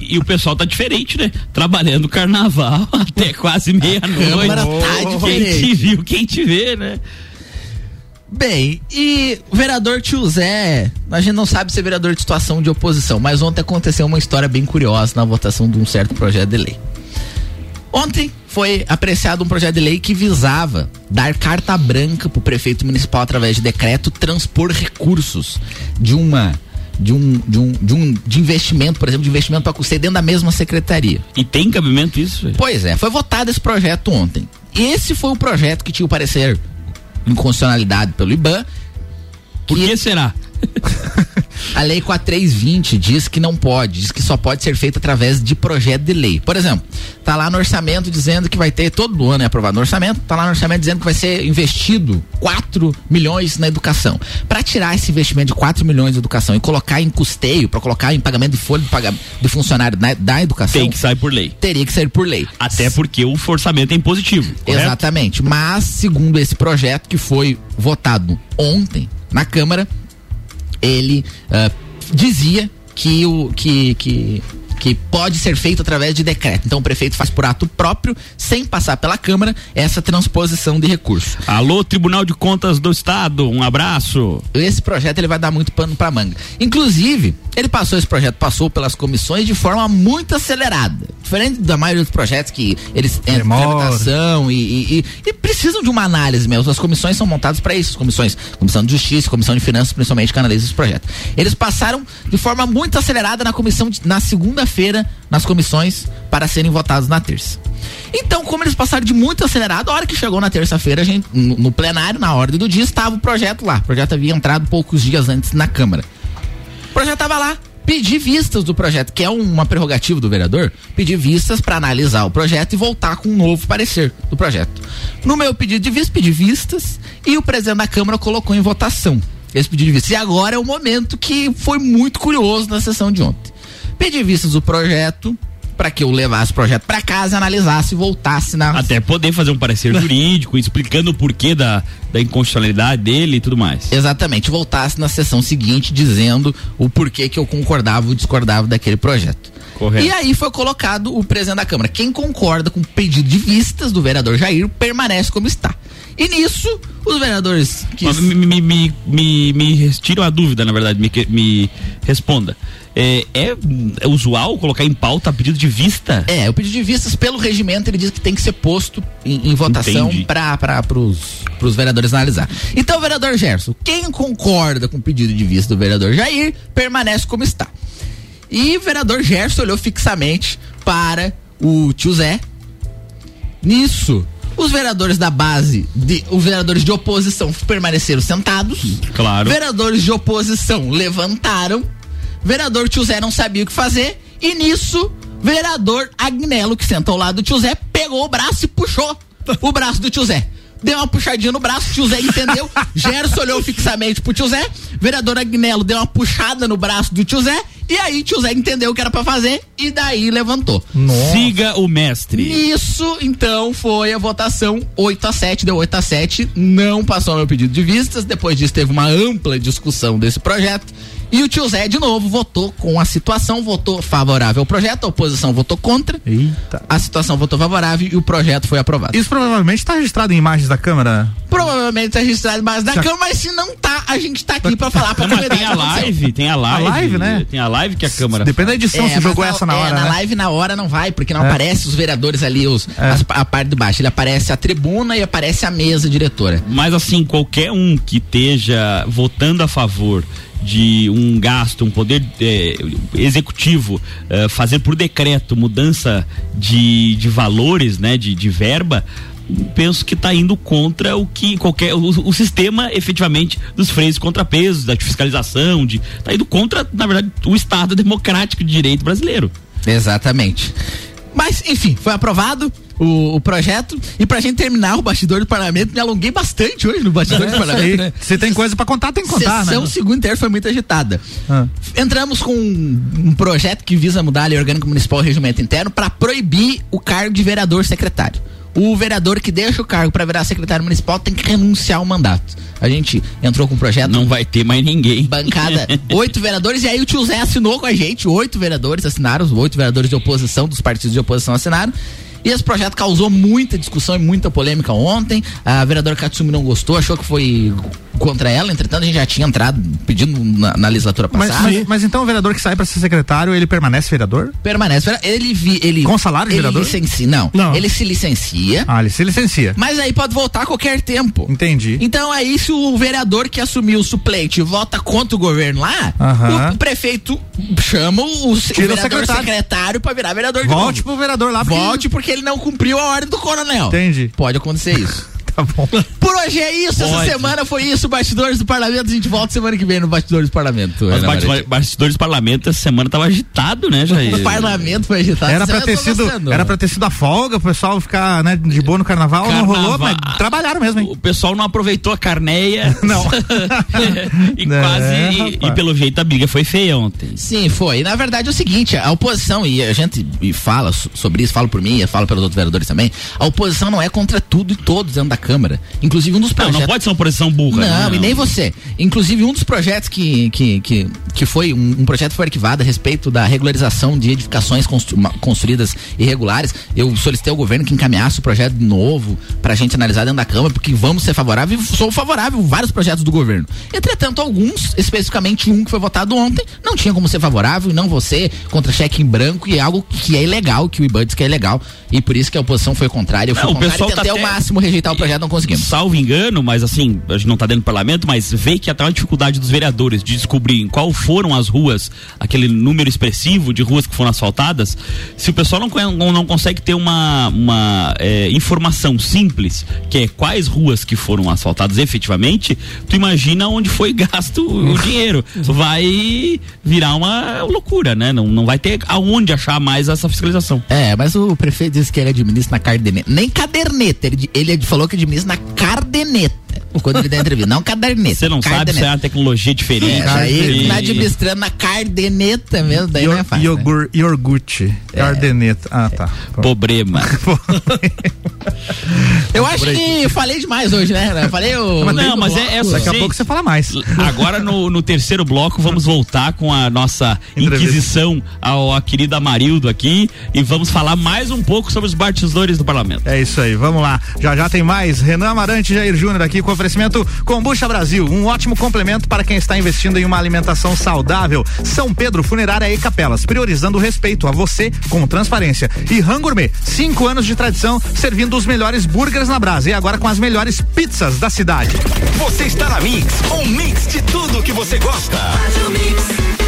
E, e o pessoal tá diferente, né? Trabalhando carnaval até quase meia-noite. Tá Quem te viu, quem te vê, né? Bem, e o vereador Tio Zé, a gente não sabe se é vereador de situação de oposição, mas ontem aconteceu uma história bem curiosa na votação de um certo projeto de lei. Ontem foi apreciado um projeto de lei que visava dar carta branca para o prefeito municipal através de decreto transpor recursos de uma de um de um de um de investimento, por exemplo, de investimento para custeio dentro da mesma secretaria. E tem cabimento isso? velho? Pois é, foi votado esse projeto ontem. Esse foi o projeto que tinha o parecer inconstitucionalidade pelo IBAN. Por que que será? a lei 4320 diz que não pode, diz que só pode ser feito através de projeto de lei. Por exemplo, tá lá no orçamento dizendo que vai ter, todo ano é aprovado no orçamento, tá lá no orçamento dizendo que vai ser investido 4 milhões na educação. Para tirar esse investimento de 4 milhões de educação e colocar em custeio, para colocar em pagamento de folha de, pagamento de funcionário da, da educação, Tem que sair por lei. teria que ser por lei. Até porque o orçamento é impositivo. correto? Exatamente. Mas, segundo esse projeto que foi votado ontem na Câmara, ele ah, dizia que o que, que que pode ser feito através de decreto. Então o prefeito faz por ato próprio, sem passar pela Câmara, essa transposição de recurso. Alô, Tribunal de Contas do Estado, um abraço. Esse projeto ele vai dar muito pano para manga. Inclusive, ele passou esse projeto passou pelas comissões de forma muito acelerada. Diferente da maioria dos projetos que eles Demora. tramitação e, e- e- e precisam de uma análise mesmo. As comissões são montadas para isso. As comissões, Comissão de Justiça, Comissão de Finanças, principalmente, que analisa esse projeto. Eles passaram de forma muito acelerada na comissão de- na segunda-feira nas comissões para serem votados na terça. Então, como eles passaram de muito acelerado, a hora que chegou na terça-feira, no, no plenário, na ordem do dia, estava o projeto lá. O projeto havia entrado poucos dias antes na Câmara. O projeto estava lá. Pedir vistas do projeto, que é uma prerrogativa do vereador, pedir vistas para analisar o projeto e voltar com um novo parecer do projeto. No meu pedido de vistas, pedi vistas e o presidente da Câmara colocou em votação esse pedido de vistas. E agora é o momento que foi muito curioso na sessão de ontem. Pedi vistas do projeto para que eu levasse o projeto para casa, analisasse e voltasse na Até poder fazer um parecer jurídico, explicando o porquê da, da inconstitucionalidade dele e tudo mais. Exatamente, voltasse na sessão seguinte dizendo o porquê que eu concordava ou discordava daquele projeto. Correto. E aí foi colocado o presidente da Câmara. Quem concorda com o pedido de vistas do vereador Jair permanece como está. E nisso, os vereadores Me, me, me, me, me retira uma dúvida, na verdade, me, me responda. É, é, é usual colocar em pauta pedido de vista? É, o pedido de vistas, pelo regimento, ele diz que tem que ser posto em, em votação para os vereadores analisar. Então, vereador Gerson, quem concorda com o pedido de vista do vereador Jair, permanece como está. E o vereador Gerson olhou fixamente para o tio Zé. Nisso, os vereadores da base, de, os vereadores de oposição permaneceram sentados. Claro. Vereadores de oposição levantaram. Vereador tio Zé não sabia o que fazer. E nisso, vereador Agnello, que senta ao lado do tio Zé, pegou o braço e puxou o braço do tio Zé. Deu uma puxadinha no braço, tio Zé entendeu. Gerson olhou fixamente pro tio Zé. Vereador Agnello deu uma puxada no braço do tio Zé. E aí, tio Zé entendeu o que era pra fazer. E daí levantou. Siga o mestre. Isso, então, foi a votação 8 a 7 deu 8 a 7 não passou meu pedido de vistas. Depois disso, teve uma ampla discussão desse projeto. E o tio Zé, de novo, votou com a situação, votou favorável ao projeto, a oposição votou contra. Eita. A situação votou favorável e o projeto foi aprovado. Isso provavelmente está registrado em imagens da Câmara. Provavelmente tá registrado embaixo da Já- Câmara, mas se não tá, a gente tá aqui pra falar pra mas comunidade. tem a live, tem a live. live, né? Tem a live que a Câmara. Depende da edição, É, se jogou na- essa na é, hora. na né? live na hora não vai, porque não É. aparece os vereadores ali, os, É. as- a parte de baixo. Ele aparece a tribuna e aparece a mesa diretora. Mas assim, qualquer um que esteja votando a favor de um gasto, um poder eh, executivo eh, fazer por decreto mudança de, de valores, né, de, de verba, penso que está indo contra o que qualquer o, o, sistema efetivamente dos freios e contrapesos, da fiscalização, de tá indo contra, na verdade, o Estado democrático de direito brasileiro. Exatamente. Mas, enfim, foi aprovado o, o, projeto. E pra gente terminar o bastidor do parlamento, me alonguei bastante hoje no bastidor é, do parlamento. Né? Se tem coisa pra contar, tem que contar, Sessão né? segundo terço foi muito agitada. Ah. Entramos com um, um, projeto que visa mudar a lei orgânica municipal e regimento interno para proibir o cargo de vereador secretário o vereador que deixa o cargo para virar secretário municipal tem que renunciar ao mandato. A gente entrou com um projeto. Não vai ter mais ninguém. Bancada, oito vereadores, e aí o tio Zé assinou com a gente, oito vereadores assinaram, os oito vereadores de oposição, dos partidos de oposição assinaram. E esse projeto causou muita discussão e muita polêmica ontem. A vereadora Katsumi não gostou, achou que foi contra ela. Entretanto, a gente já tinha entrado pedindo na, na legislatura passada. Mas, mas, então o vereador que sai para ser secretário, ele permanece vereador? Permanece. Ele vi, ele com salário de ele vereador? Licencia, não, não. Ele se licencia. Ah, ele se licencia. Mas aí pode voltar a qualquer tempo. Entendi. Então aí se o vereador que assumiu o suplente vota contra o governo lá, uh -huh. o prefeito chama o, o vereador secretário, secretário para virar vereador Volte de Volte pro vereador lá. Porque... Volte porque ele não cumpriu a ordem do coronel. Entendi. Pode acontecer isso. Tá bom. Por hoje é isso. Pode. Essa semana foi isso. Bastidores do Parlamento. A gente volta semana que vem no Bastidores do Parlamento. Os bastidores, bastidores do Parlamento essa semana tava agitado, né, Jair? O Parlamento foi agitado. Era pra ter sido, gostando, era pra ter sido a folga, o pessoal ficar, né, de boa no carnaval, carnaval. não rolou, mas trabalharam mesmo, hein? O pessoal não aproveitou a carneia. não. e é, quase, e, e, pelo jeito a briga foi feia ontem. Sim, foi. E, na verdade é o seguinte, a oposição, e a gente e fala sobre isso, falo por mim, falo pelos outros vereadores também, a oposição não é contra tudo e todos dentro da Câmara. Inclusive um dos projetos. Não, não pode ser uma oposição burra. Não, não, e nem você. Inclusive um dos projetos que, que, que, que foi, um, um projeto foi arquivado a respeito da regularização de edificações constru, construídas irregulares. Eu solicitei ao governo que encaminhasse o projeto de novo pra gente analisar dentro da Câmara, porque vamos ser favoráveis, sou favorável a vários projetos do governo. Entretanto, alguns, especificamente um que foi votado ontem, não tinha como ser favorável, não você, contra cheque em branco, e é algo que é ilegal, que o IBAN diz que é ilegal, e por isso que a oposição foi contrária. Eu fui não, contrário, o pessoal tentei tá ao máximo rejeitar o projeto, não conseguimos. Salvo engano, mas assim, a gente não está dentro do parlamento, mas vê que até uma dificuldade dos vereadores de descobrir qual foram as ruas, aquele número expressivo de ruas que foram asfaltadas, se o pessoal não, não, não consegue ter uma, uma é, informação simples, que é quais ruas que foram asfaltadas efetivamente, tu imagina onde foi gasto o dinheiro. Vai virar uma loucura, né? Não, não vai ter aonde achar mais essa fiscalização. É, mas o prefeito disse que ele administra na caderneta. Nem caderneta, ele, ele falou que administra na cardeneta quando ele dá entrevista, não caderneta. Você não cardeneta. sabe se é uma tecnologia diferente. É, aí tá administrando na cardeneta mesmo, daí Ior, não é fácil. Né? iogurte, é. cardeneta. Ah, tá. Problema. Eu acho que falei demais hoje, né? Falei o. Mas não, mas é, é Daqui a pouco você fala mais. Agora no, no terceiro bloco vamos voltar com a nossa inquisição ao a querida Marildo aqui e vamos falar mais um pouco sobre os batizadores do parlamento. É isso aí, vamos lá. Já já tem mais. Renan Amarante Jair Júnior aqui com oferecimento Combucha Brasil, um ótimo complemento para quem está investindo em uma alimentação saudável. São Pedro Funerária e Capelas, priorizando o respeito a você com transparência. E Rangourmet, cinco anos de tradição, servindo os melhores burgers na brasa e agora com as melhores pizzas da cidade. Você está na Mix, um mix de tudo que você gosta. Faz o mix.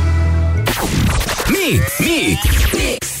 Mix, mix, mix.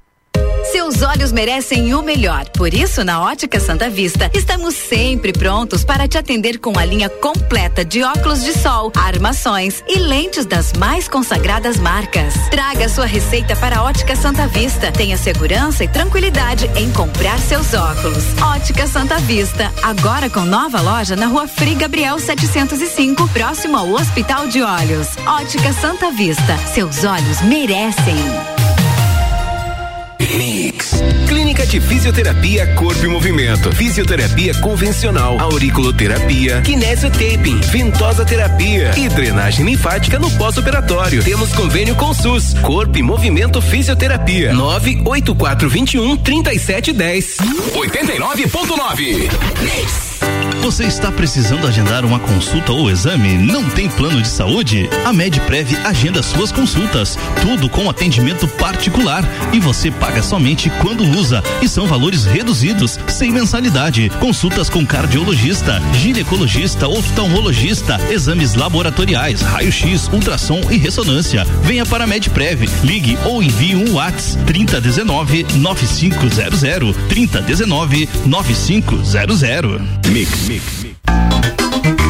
Seus olhos merecem o melhor. Por isso, na Ótica Santa Vista, estamos sempre prontos para te atender com a linha completa de óculos de sol, armações e lentes das mais consagradas marcas. Traga sua receita para a Ótica Santa Vista. Tenha segurança e tranquilidade em comprar seus óculos. Ótica Santa Vista, agora com nova loja na Rua Frei Gabriel 705, próximo ao Hospital de Olhos. Ótica Santa Vista, seus olhos merecem. Mix. Clínica de Fisioterapia Corpo e Movimento. Fisioterapia convencional, auriculoterapia, kinesiotaping, ventosa terapia e drenagem linfática no pós-operatório. Temos convênio com SUS. Corpo e Movimento Fisioterapia. 98421 3710. 89.9. Você está precisando agendar uma consulta ou exame? Não tem plano de saúde? A MedPrev agenda suas consultas, tudo com atendimento particular e você paga somente quando usa e são valores reduzidos, sem mensalidade. Consultas com cardiologista, ginecologista, oftalmologista, exames laboratoriais, raio-x, ultrassom e ressonância. Venha para a MedPrev, ligue ou envie um WhatsApp 3019 9500 3019 9500. Mix, mix, mix.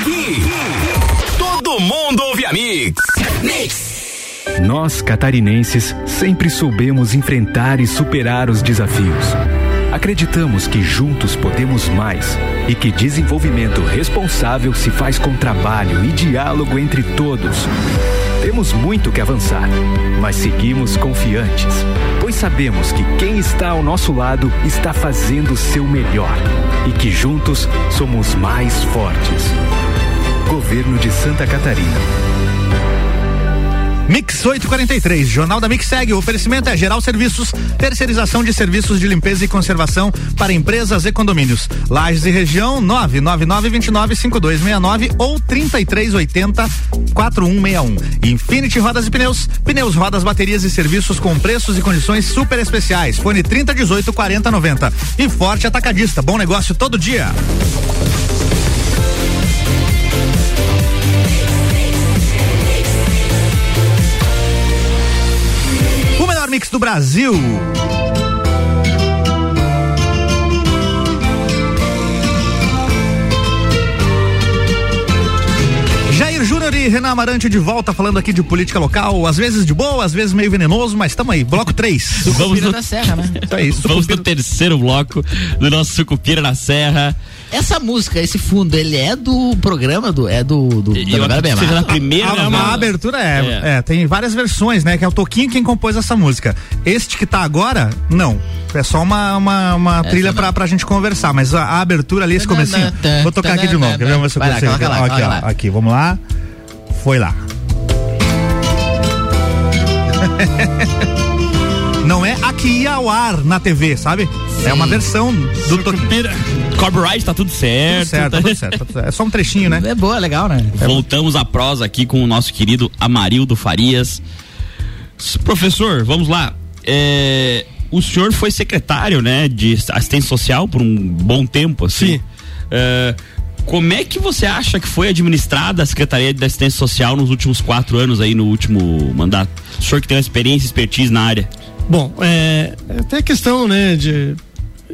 Aqui, todo mundo ouve a Mix. Mix. Nós, catarinenses, sempre soubemos enfrentar e superar os desafios. Acreditamos que juntos podemos mais e que desenvolvimento responsável se faz com trabalho e diálogo entre todos. Temos muito que avançar, mas seguimos confiantes, pois sabemos que quem está ao nosso lado está fazendo o seu melhor e que juntos somos mais fortes. Governo de Santa Catarina. Mix 843, Jornal da Mix segue. O oferecimento é Geral Serviços, terceirização de serviços de limpeza e conservação para empresas e condomínios. Lages e região 999295269 ou 3380 4161. Infinity Rodas e Pneus, pneus, rodas, baterias e serviços com preços e condições super especiais. Fone 3018 4090. E Forte Atacadista, bom negócio todo dia. Mix do Brasil. Jair Júnior e Renan Amarante de volta falando aqui de política local, às vezes de boa, às vezes meio venenoso, mas estamos aí, bloco 3. Vamos no, da Serra, né? Isso aí, Vamos no terceiro bloco do nosso Sucupira na Serra. Essa música, esse fundo, ele é do programa do é do do Eu da novela acredito que seja na Bemar? primeira. A, né, a abertura é, É. é, tem várias versões, né? Que é o Toquinho quem compôs essa música. Este que tá agora, não. É só uma, uma, uma trilha pra, pra gente conversar, mas a, a abertura ali, esse comecinho. Vou tocar aqui de novo, quer ver? Se eu consigo. coloca lá, aqui, ó, aqui, vamos lá. Foi lá. Não é aqui ia ao ar na TV, sabe? É uma versão do Toquinho. Copyright, tá tudo certo. Tudo certo, tá tudo certo, tá tudo certo. É só um trechinho, né? É boa, legal, né? Voltamos à prosa aqui com o nosso querido Amarildo Farias. S- Professor, vamos lá. É, o senhor foi secretário, né, de assistência social por um bom tempo, assim. Sim. É, Como é que você acha que foi administrada a Secretaria de Assistência Social nos últimos quatro anos aí no último mandato? O senhor que tem uma experiência, expertise na área. Bom, é, é até questão, né, de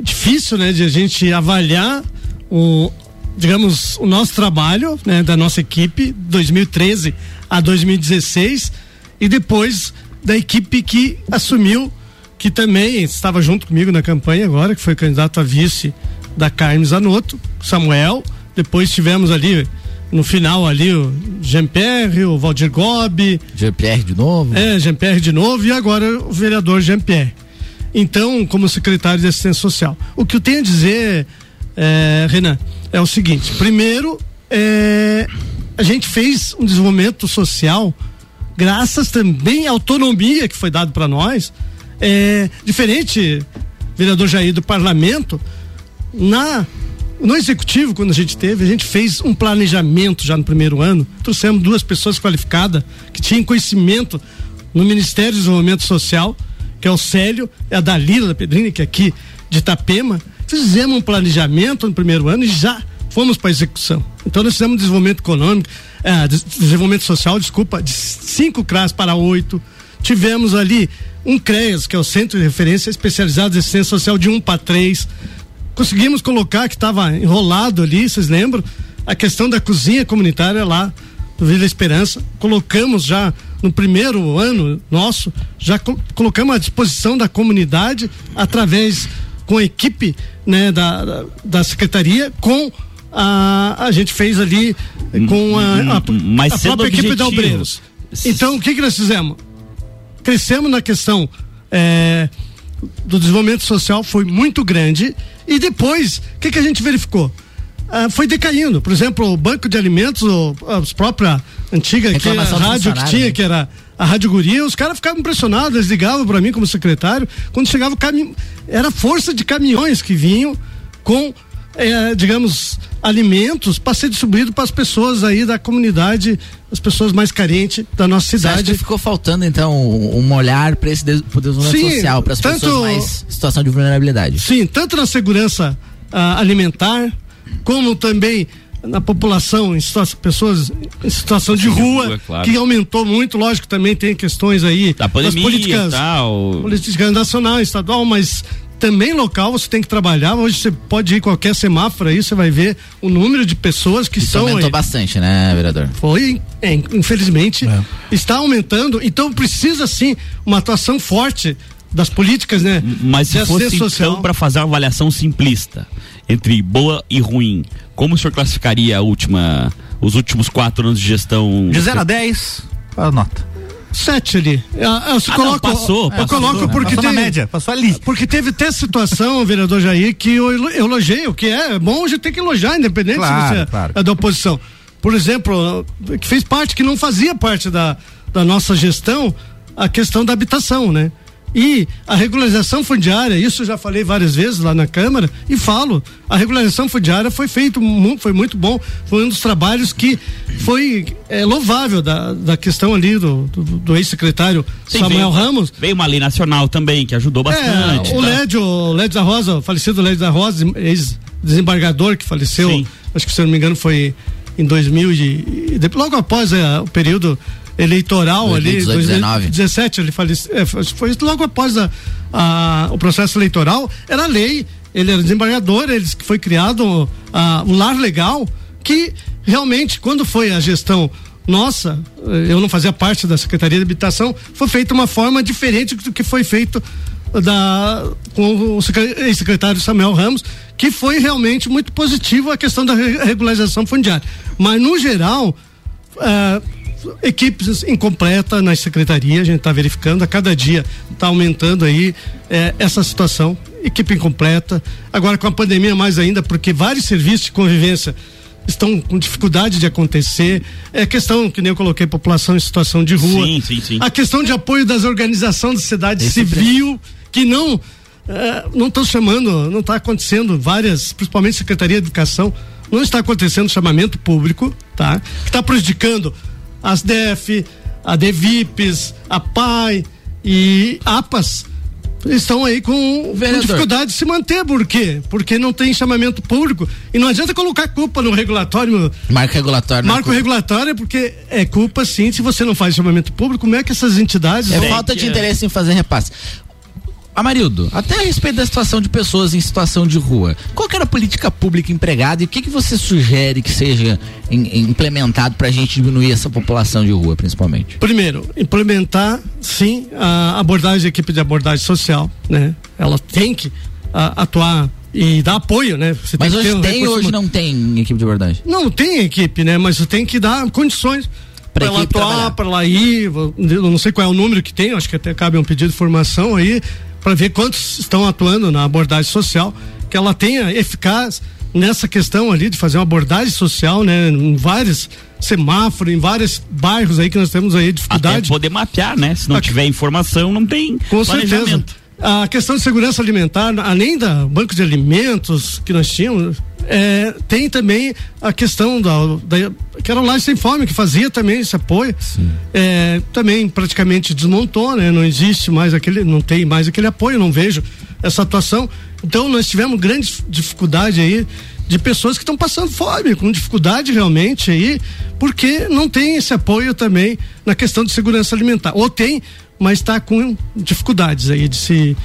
difícil, né, de a gente avaliar o, digamos, o nosso trabalho, né, da nossa equipe 2013 a 2016 e depois da equipe que assumiu, que também estava junto comigo na campanha agora, que foi candidato a vice da Carmen Zanotto, Samuel, depois tivemos ali no final ali o Jean-Pierre, o Valdir Gobi. Jean-Pierre de novo? É, Jean-Pierre de novo e agora o vereador Jean-Pierre. Então, como secretário de assistência social. O que eu tenho a dizer, é, Renan, é o seguinte: primeiro, é, a gente fez um desenvolvimento social graças também à autonomia que foi dado para nós. É, diferente, vereador Jair, do parlamento, na no executivo, quando a gente teve, a gente fez um planejamento já no primeiro ano. Trouxemos duas pessoas qualificadas que tinham conhecimento no Ministério do Desenvolvimento Social, que é o Célio, é a Dalila da Pedrini, que é aqui de Itapema. Fizemos um planejamento no primeiro ano e já fomos para execução. Então nós fizemos desenvolvimento econômico, é, desenvolvimento social, desculpa, de cinco CRAS para oito. Tivemos ali um CREAS, que é o Centro de Referência Especializado de Assistência Social, de um para três conseguimos colocar que estava enrolado ali, vocês lembram? A questão da cozinha comunitária lá do Vila Esperança. Colocamos já no primeiro ano nosso, já co colocamos à disposição da comunidade através com a equipe né, da, da, da secretaria, com a, a gente fez ali com a, a, a própria equipe da Obreiros. Então, o que, que nós fizemos? Crescemos na questão é, do desenvolvimento social, foi muito grande e depois, o que, que a gente verificou? Ah, foi decaindo. Por exemplo, o banco de alimentos, o, a própria antiga que a rádio que tinha, né? que era a Rádio Guria, os caras ficavam impressionados, eles ligavam para mim como secretário, quando chegava o caminhão, era força de caminhões que vinham com, eh, digamos, alimentos para ser distribuído para as pessoas aí da comunidade, as pessoas mais carentes da nossa cidade. Ficou faltando então um olhar para esse desenvolvimento social, para as pessoas mais em situação de vulnerabilidade? Sim, tanto na segurança ah, alimentar, como também na população, em situação, pessoas em situação de rua, rua claro. que aumentou muito, lógico, também tem questões aí da pandemia, das políticas, tal. políticas nacional, estadual, mas também local você tem que trabalhar. Hoje você pode ir qualquer semáforo aí, você vai ver o número de pessoas que Isso estão. aumentou aí. bastante, né, vereador? Foi, é, infelizmente, é. está aumentando. Então precisa sim uma atuação forte das políticas, né? Mas se fosse social. então para fazer uma avaliação simplista entre boa e ruim, como o senhor classificaria a última, os últimos quatro anos de gestão? De 0 a 10, a nota sete ali. Eu, eu ah, coloco, não, passou, eu coloco porque passou tem, média, passou ali. Porque teve até situação, vereador Jair, que eu elogiei, o que é bom, a gente tem que elogiar, independente claro, se você claro. é da oposição. Por exemplo, que fez parte, que não fazia parte da, da nossa gestão, a questão da habitação, né? E a regularização fundiária, isso eu já falei várias vezes lá na Câmara e falo, a regularização fundiária foi feito, foi muito bom, foi um dos trabalhos que foi é, louvável da, da questão ali do, do, do ex-secretário Samuel veio, Ramos. Veio uma lei nacional também, que ajudou é, bastante. É, o tá? Lédio, o Lédio da Rosa, o falecido Lédio da Rosa, ex-desembargador que faleceu, Sim. acho que se eu não me engano foi em 2000 e, logo após é, o período eleitoral 2018, ali, 2017, ele faleceu, é, foi logo após a, a, o processo eleitoral, era lei, ele era desembargador, ele foi criado a, um lar legal que realmente, quando foi a gestão nossa, eu não fazia parte da Secretaria de Habitação, foi feita uma forma diferente do que foi feito da, com o secretário Samuel Ramos, que foi realmente muito positivo a questão da regularização fundiária. Mas, no geral, uh, equipes incompleta na secretaria, a gente está verificando, a cada dia está aumentando aí é, essa situação, equipe incompleta, agora com a pandemia mais ainda, porque vários serviços de convivência estão com dificuldade de acontecer, é questão, que nem eu coloquei, população em situação de rua, sim, sim, sim. a questão de apoio das organizações da sociedade Esse civil, que não é, não estão chamando, não está acontecendo várias, principalmente Secretaria de Educação, não está acontecendo chamamento público, tá? Que está prejudicando as DEF, a DEVIPs, a PAI e APAS estão aí com, com dificuldade de se manter. Por quê? Porque não tem chamamento público. E não adianta colocar culpa no regulatório. Marco regulatório. né? Marco regulatório, porque é culpa sim se você não faz chamamento público. Como é que essas entidades. É vão- falta de interesse em fazer repasse. Amarildo, até a respeito da situação de pessoas em situação de rua, qual que era a política pública empregada e o que, que você sugere que seja im- implementado para a gente diminuir essa população de rua, principalmente? Primeiro, implementar, sim, a abordagem, a equipe de abordagem social, né? Ela tem que a, atuar e dar apoio, né? Você Mas hoje um tem recurso hoje não tem equipe de abordagem? Não, tem equipe, né? Mas você tem que dar condições para ela atuar, trabalhar. para ela ir. Eu não sei qual é o número que tem, acho que até cabe um pedido de formação aí, para ver quantos estão atuando na abordagem social, que ela tenha eficaz nessa questão ali de fazer uma abordagem social, né? Em vários semáforos, em vários bairros aí que nós temos aí Até dificuldade. poder mapear, né? Se não Aqui- tiver informação, não tem Com certeza. A questão de segurança alimentar, além da banco de alimentos que nós tínhamos, é, tem também a questão da, da que era o Laje Sem Fome, que fazia também esse apoio. É, também praticamente desmontou, né? Não existe mais aquele, não tem mais aquele apoio, não vejo essa atuação. Então nós tivemos grande dificuldade aí de pessoas que estão passando fome, com dificuldade realmente aí, porque não tem esse apoio também na questão de segurança alimentar. Ou tem, mas está com dificuldades aí de se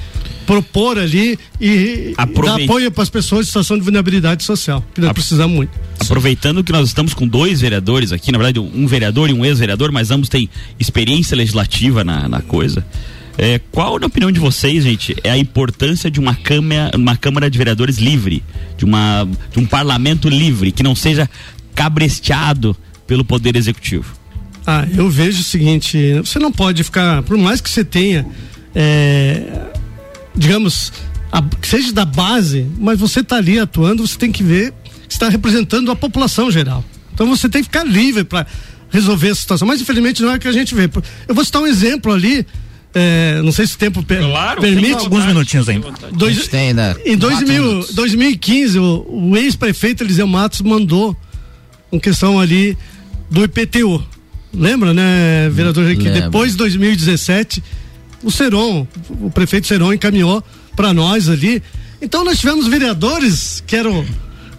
propor ali e dar Aproveite- apoio para as pessoas em situação de vulnerabilidade social, que nós precisamos muito. Aproveitando que nós estamos com dois vereadores aqui, na verdade, um vereador e um ex-vereador, mas ambos têm experiência legislativa na, na coisa. É, qual, na opinião de vocês, gente, é a importância de uma câmara, uma câmara de vereadores livre, de, uma, de um parlamento livre, que não seja cabresteado pelo poder executivo? Ah, eu vejo o seguinte, você não pode ficar, por mais que você tenha, é, digamos, a- que seja da base, mas você está ali atuando, você tem que ver que está representando a população geral. Então você tem que ficar livre para resolver essa situação. Mas infelizmente não é o que a gente vê. Eu vou citar um exemplo ali. É, não sei se o tempo per- permite. Alguns minutinhos ainda. Dois, tem ainda em quatro 2000, minutos. 2015, o, o ex-prefeito Eliseu Matos mandou uma questão ali do IPTU. Lembra, né, vereador? Que Lembro. depois de 2017, o Seron, o prefeito Seron encaminhou para nós ali. Então nós tivemos vereadores que eram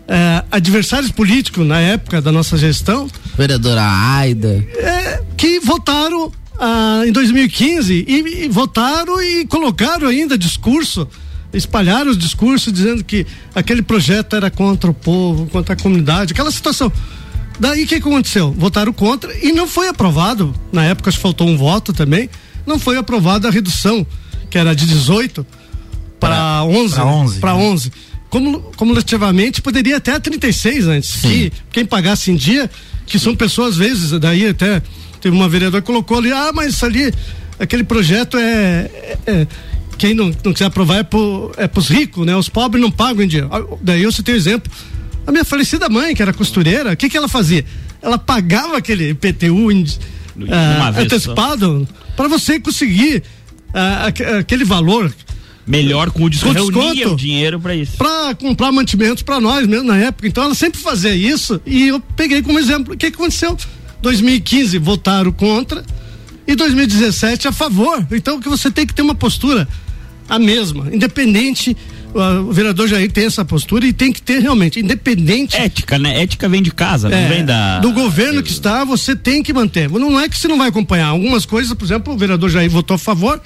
eh, adversários políticos na época da nossa gestão, Vereadora Aida. é, que votaram ah, em 2015 e, e votaram e colocaram ainda discurso, espalharam os discursos dizendo que aquele projeto era contra o povo, contra a comunidade, aquela situação. Daí o que, aconteceu? Votaram contra e não foi aprovado. Na época faltou um voto também. Não foi aprovada a redução, que era de 18 para 11. Pra 11, Para né? 11. Como, cumulativamente poderia até 36 antes. Que quem pagasse em dia, que são pessoas às vezes, daí até teve uma vereadora que colocou ali, ah, mas isso ali, aquele projeto é. é- é- quem não, não quiser aprovar é, pro, é pros ricos, né? Os pobres não pagam em dia. Ah, Daí eu citei o exemplo. A minha falecida mãe, que era costureira, o que, que ela fazia? Ela pagava aquele IPTU ah, antecipado para você conseguir ah, aque- aquele valor Melhor com o desconto, Com desconto. o dinheiro para isso. para comprar mantimentos para nós mesmo na época. Então ela sempre fazia isso e eu peguei como exemplo. O que, que aconteceu? 2015 votaram contra e 2017 a favor. Então que você tem que ter uma postura a mesma, independente. O vereador Jair tem essa postura e tem que ter realmente, independente Ética, né? Ética vem de casa, é, não vem da. do governo que está, você tem que manter. Não é que você não vai acompanhar. Algumas coisas, por exemplo, o vereador Jair votou a favor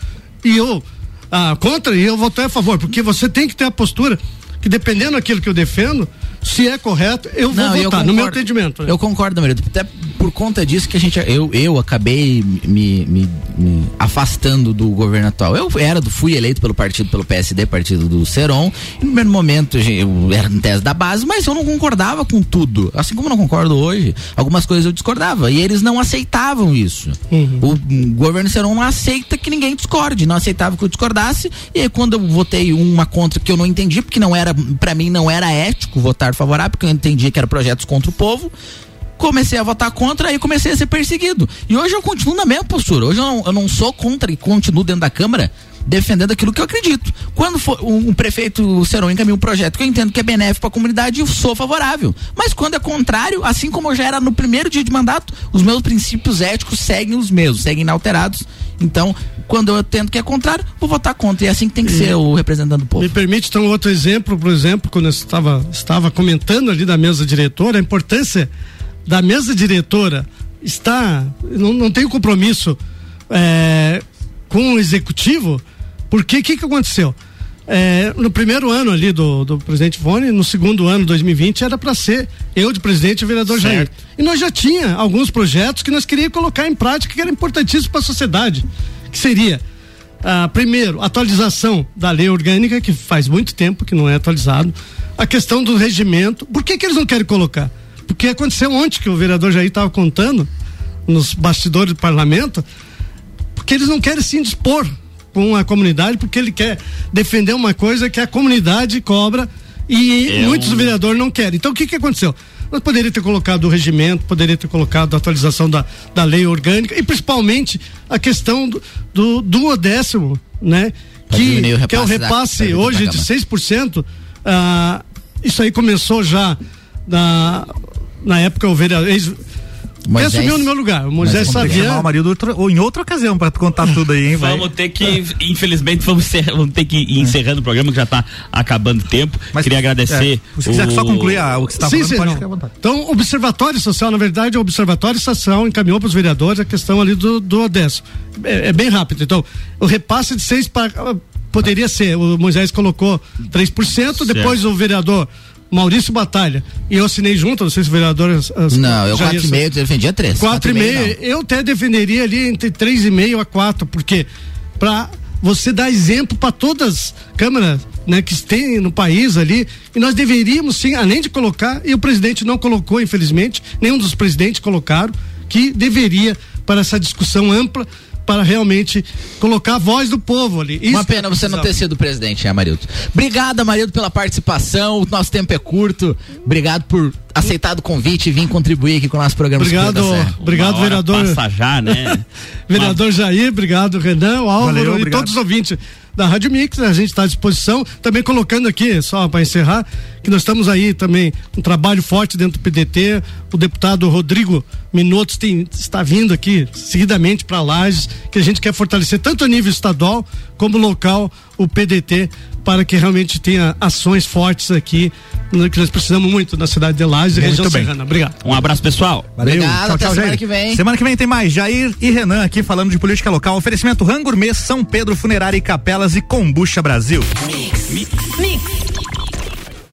e eu ah, contra e eu votei a favor, porque você tem que ter a postura que dependendo daquilo que eu defendo, se é correto, eu vou Não, eu votar, no meu concordo. entendimento. né? Eu concordo, marido. Até por conta disso que a gente, eu, eu acabei me, me- me afastando do governo atual. Eu era do, fui eleito pelo partido, pelo PSD, partido do Seron. E no primeiro momento eu era em tese da base, mas eu não concordava com tudo. Assim como eu não concordo hoje, algumas coisas eu discordava. E eles não aceitavam isso. O hum, governo Seron não aceita que ninguém discorde, não aceitava que eu discordasse. E aí, quando eu votei uma contra que eu não entendi, porque não era, para mim, não era ético votar favorável, porque eu entendia que era projetos contra o povo comecei a votar contra e comecei a ser perseguido. E hoje eu continuo na mesma postura. Hoje eu não, eu não sou contra e continuo dentro da Câmara defendendo aquilo que eu acredito. Quando for, um, um prefeito Serão encaminha um projeto que eu entendo que é benéfico para a comunidade, eu sou favorável. Mas quando é contrário, assim como eu já era no primeiro dia de mandato, os meus princípios éticos seguem os mesmos, seguem inalterados. Então, quando eu entendo que é contrário, vou votar contra. E é assim que tem que ser o representante do povo. Me permite então outro exemplo, por exemplo, quando eu estava, estava comentando ali da mesa diretora, a importância da mesa diretora está, não, não tem compromisso é, com o executivo, porque o que, que aconteceu? É, no primeiro ano ali do, do presidente Vone, no segundo ano, 2020, era para ser eu de presidente e o vereador certo. Jair. E nós já tinha alguns projetos que nós queríamos colocar em prática que era importantíssimo para a sociedade, que seria ah, primeiro, atualização da lei orgânica, que faz muito tempo que não é atualizado, a questão do regimento. Por que, que eles não querem colocar? Porque aconteceu ontem que o vereador Jair estava contando nos bastidores do parlamento, porque eles não querem se indispor com a comunidade porque ele quer defender uma coisa que a comunidade cobra e é muitos um... vereadores não querem. Então o que que aconteceu? Nós poderia ter colocado o regimento, poderia ter colocado a atualização da, da lei orgânica e principalmente a questão do, do, do décimo, né? Que, que é o repasse da, hoje de 6%. Ah, isso aí começou já na, na época o vereador Moisés... Quem assumiu no meu lugar? O Moisés Savian. chamar o marido outra, ou em outra ocasião para contar tudo aí, hein? Vamos ter que, infelizmente, vamos, ser, vamos ter que ir encerrando o programa que já está acabando o tempo. Mas, Queria agradecer. É, se quiser só concluir a, o que você está falando, sim, pode não. ficar à vontade. Então, o Observatório Social, na verdade, o Observatório Social encaminhou para os vereadores a questão ali do, do Odesso. É, é bem rápido. Então, o repasse de seis para poderia ser, o Moisés colocou 3%, certo. depois o vereador Maurício Batalha. E eu assinei junto, não sei se o vereador. As, não, eu 4,5 eu defendia 3. 4,5. Eu até defenderia ali entre 3,5 a 4, porque para você dar exemplo para todas as câmaras né, que tem no país ali, e nós deveríamos sim, além de colocar, e o presidente não colocou, infelizmente, nenhum dos presidentes colocaram, que deveria, para essa discussão ampla, para realmente colocar a voz do povo ali. Isso Uma pena você não ter sido presidente, Amarildo. Obrigado, Amarildo, pela participação. O nosso tempo é curto. Obrigado por aceitado o convite e vir contribuir aqui com o nosso programa. Obrigado, obrigado, vereador. Passa já, né? vereador Jair, obrigado, Renan, o Álvaro Valeu, e todos os ouvintes da Rádio Mix, a gente está à disposição, também colocando aqui, só para encerrar, que nós estamos aí também, um trabalho forte dentro do PDT, o deputado Rodrigo Minutos tem, está vindo aqui seguidamente para Lages, que a gente quer fortalecer tanto a nível estadual como local o PDT para que realmente tenha ações fortes aqui, né, que nós precisamos muito na cidade de Lages e região bem. serrana. Obrigado. Um abraço, pessoal. Valeu. Obrigado, tchau, até tchau, semana Jair. que vem. Semana que vem tem mais Jair e Renan aqui falando de política local. Oferecimento Rangourmet, São Pedro Funerária e Capelas e Combucha Brasil. Mix. Mix.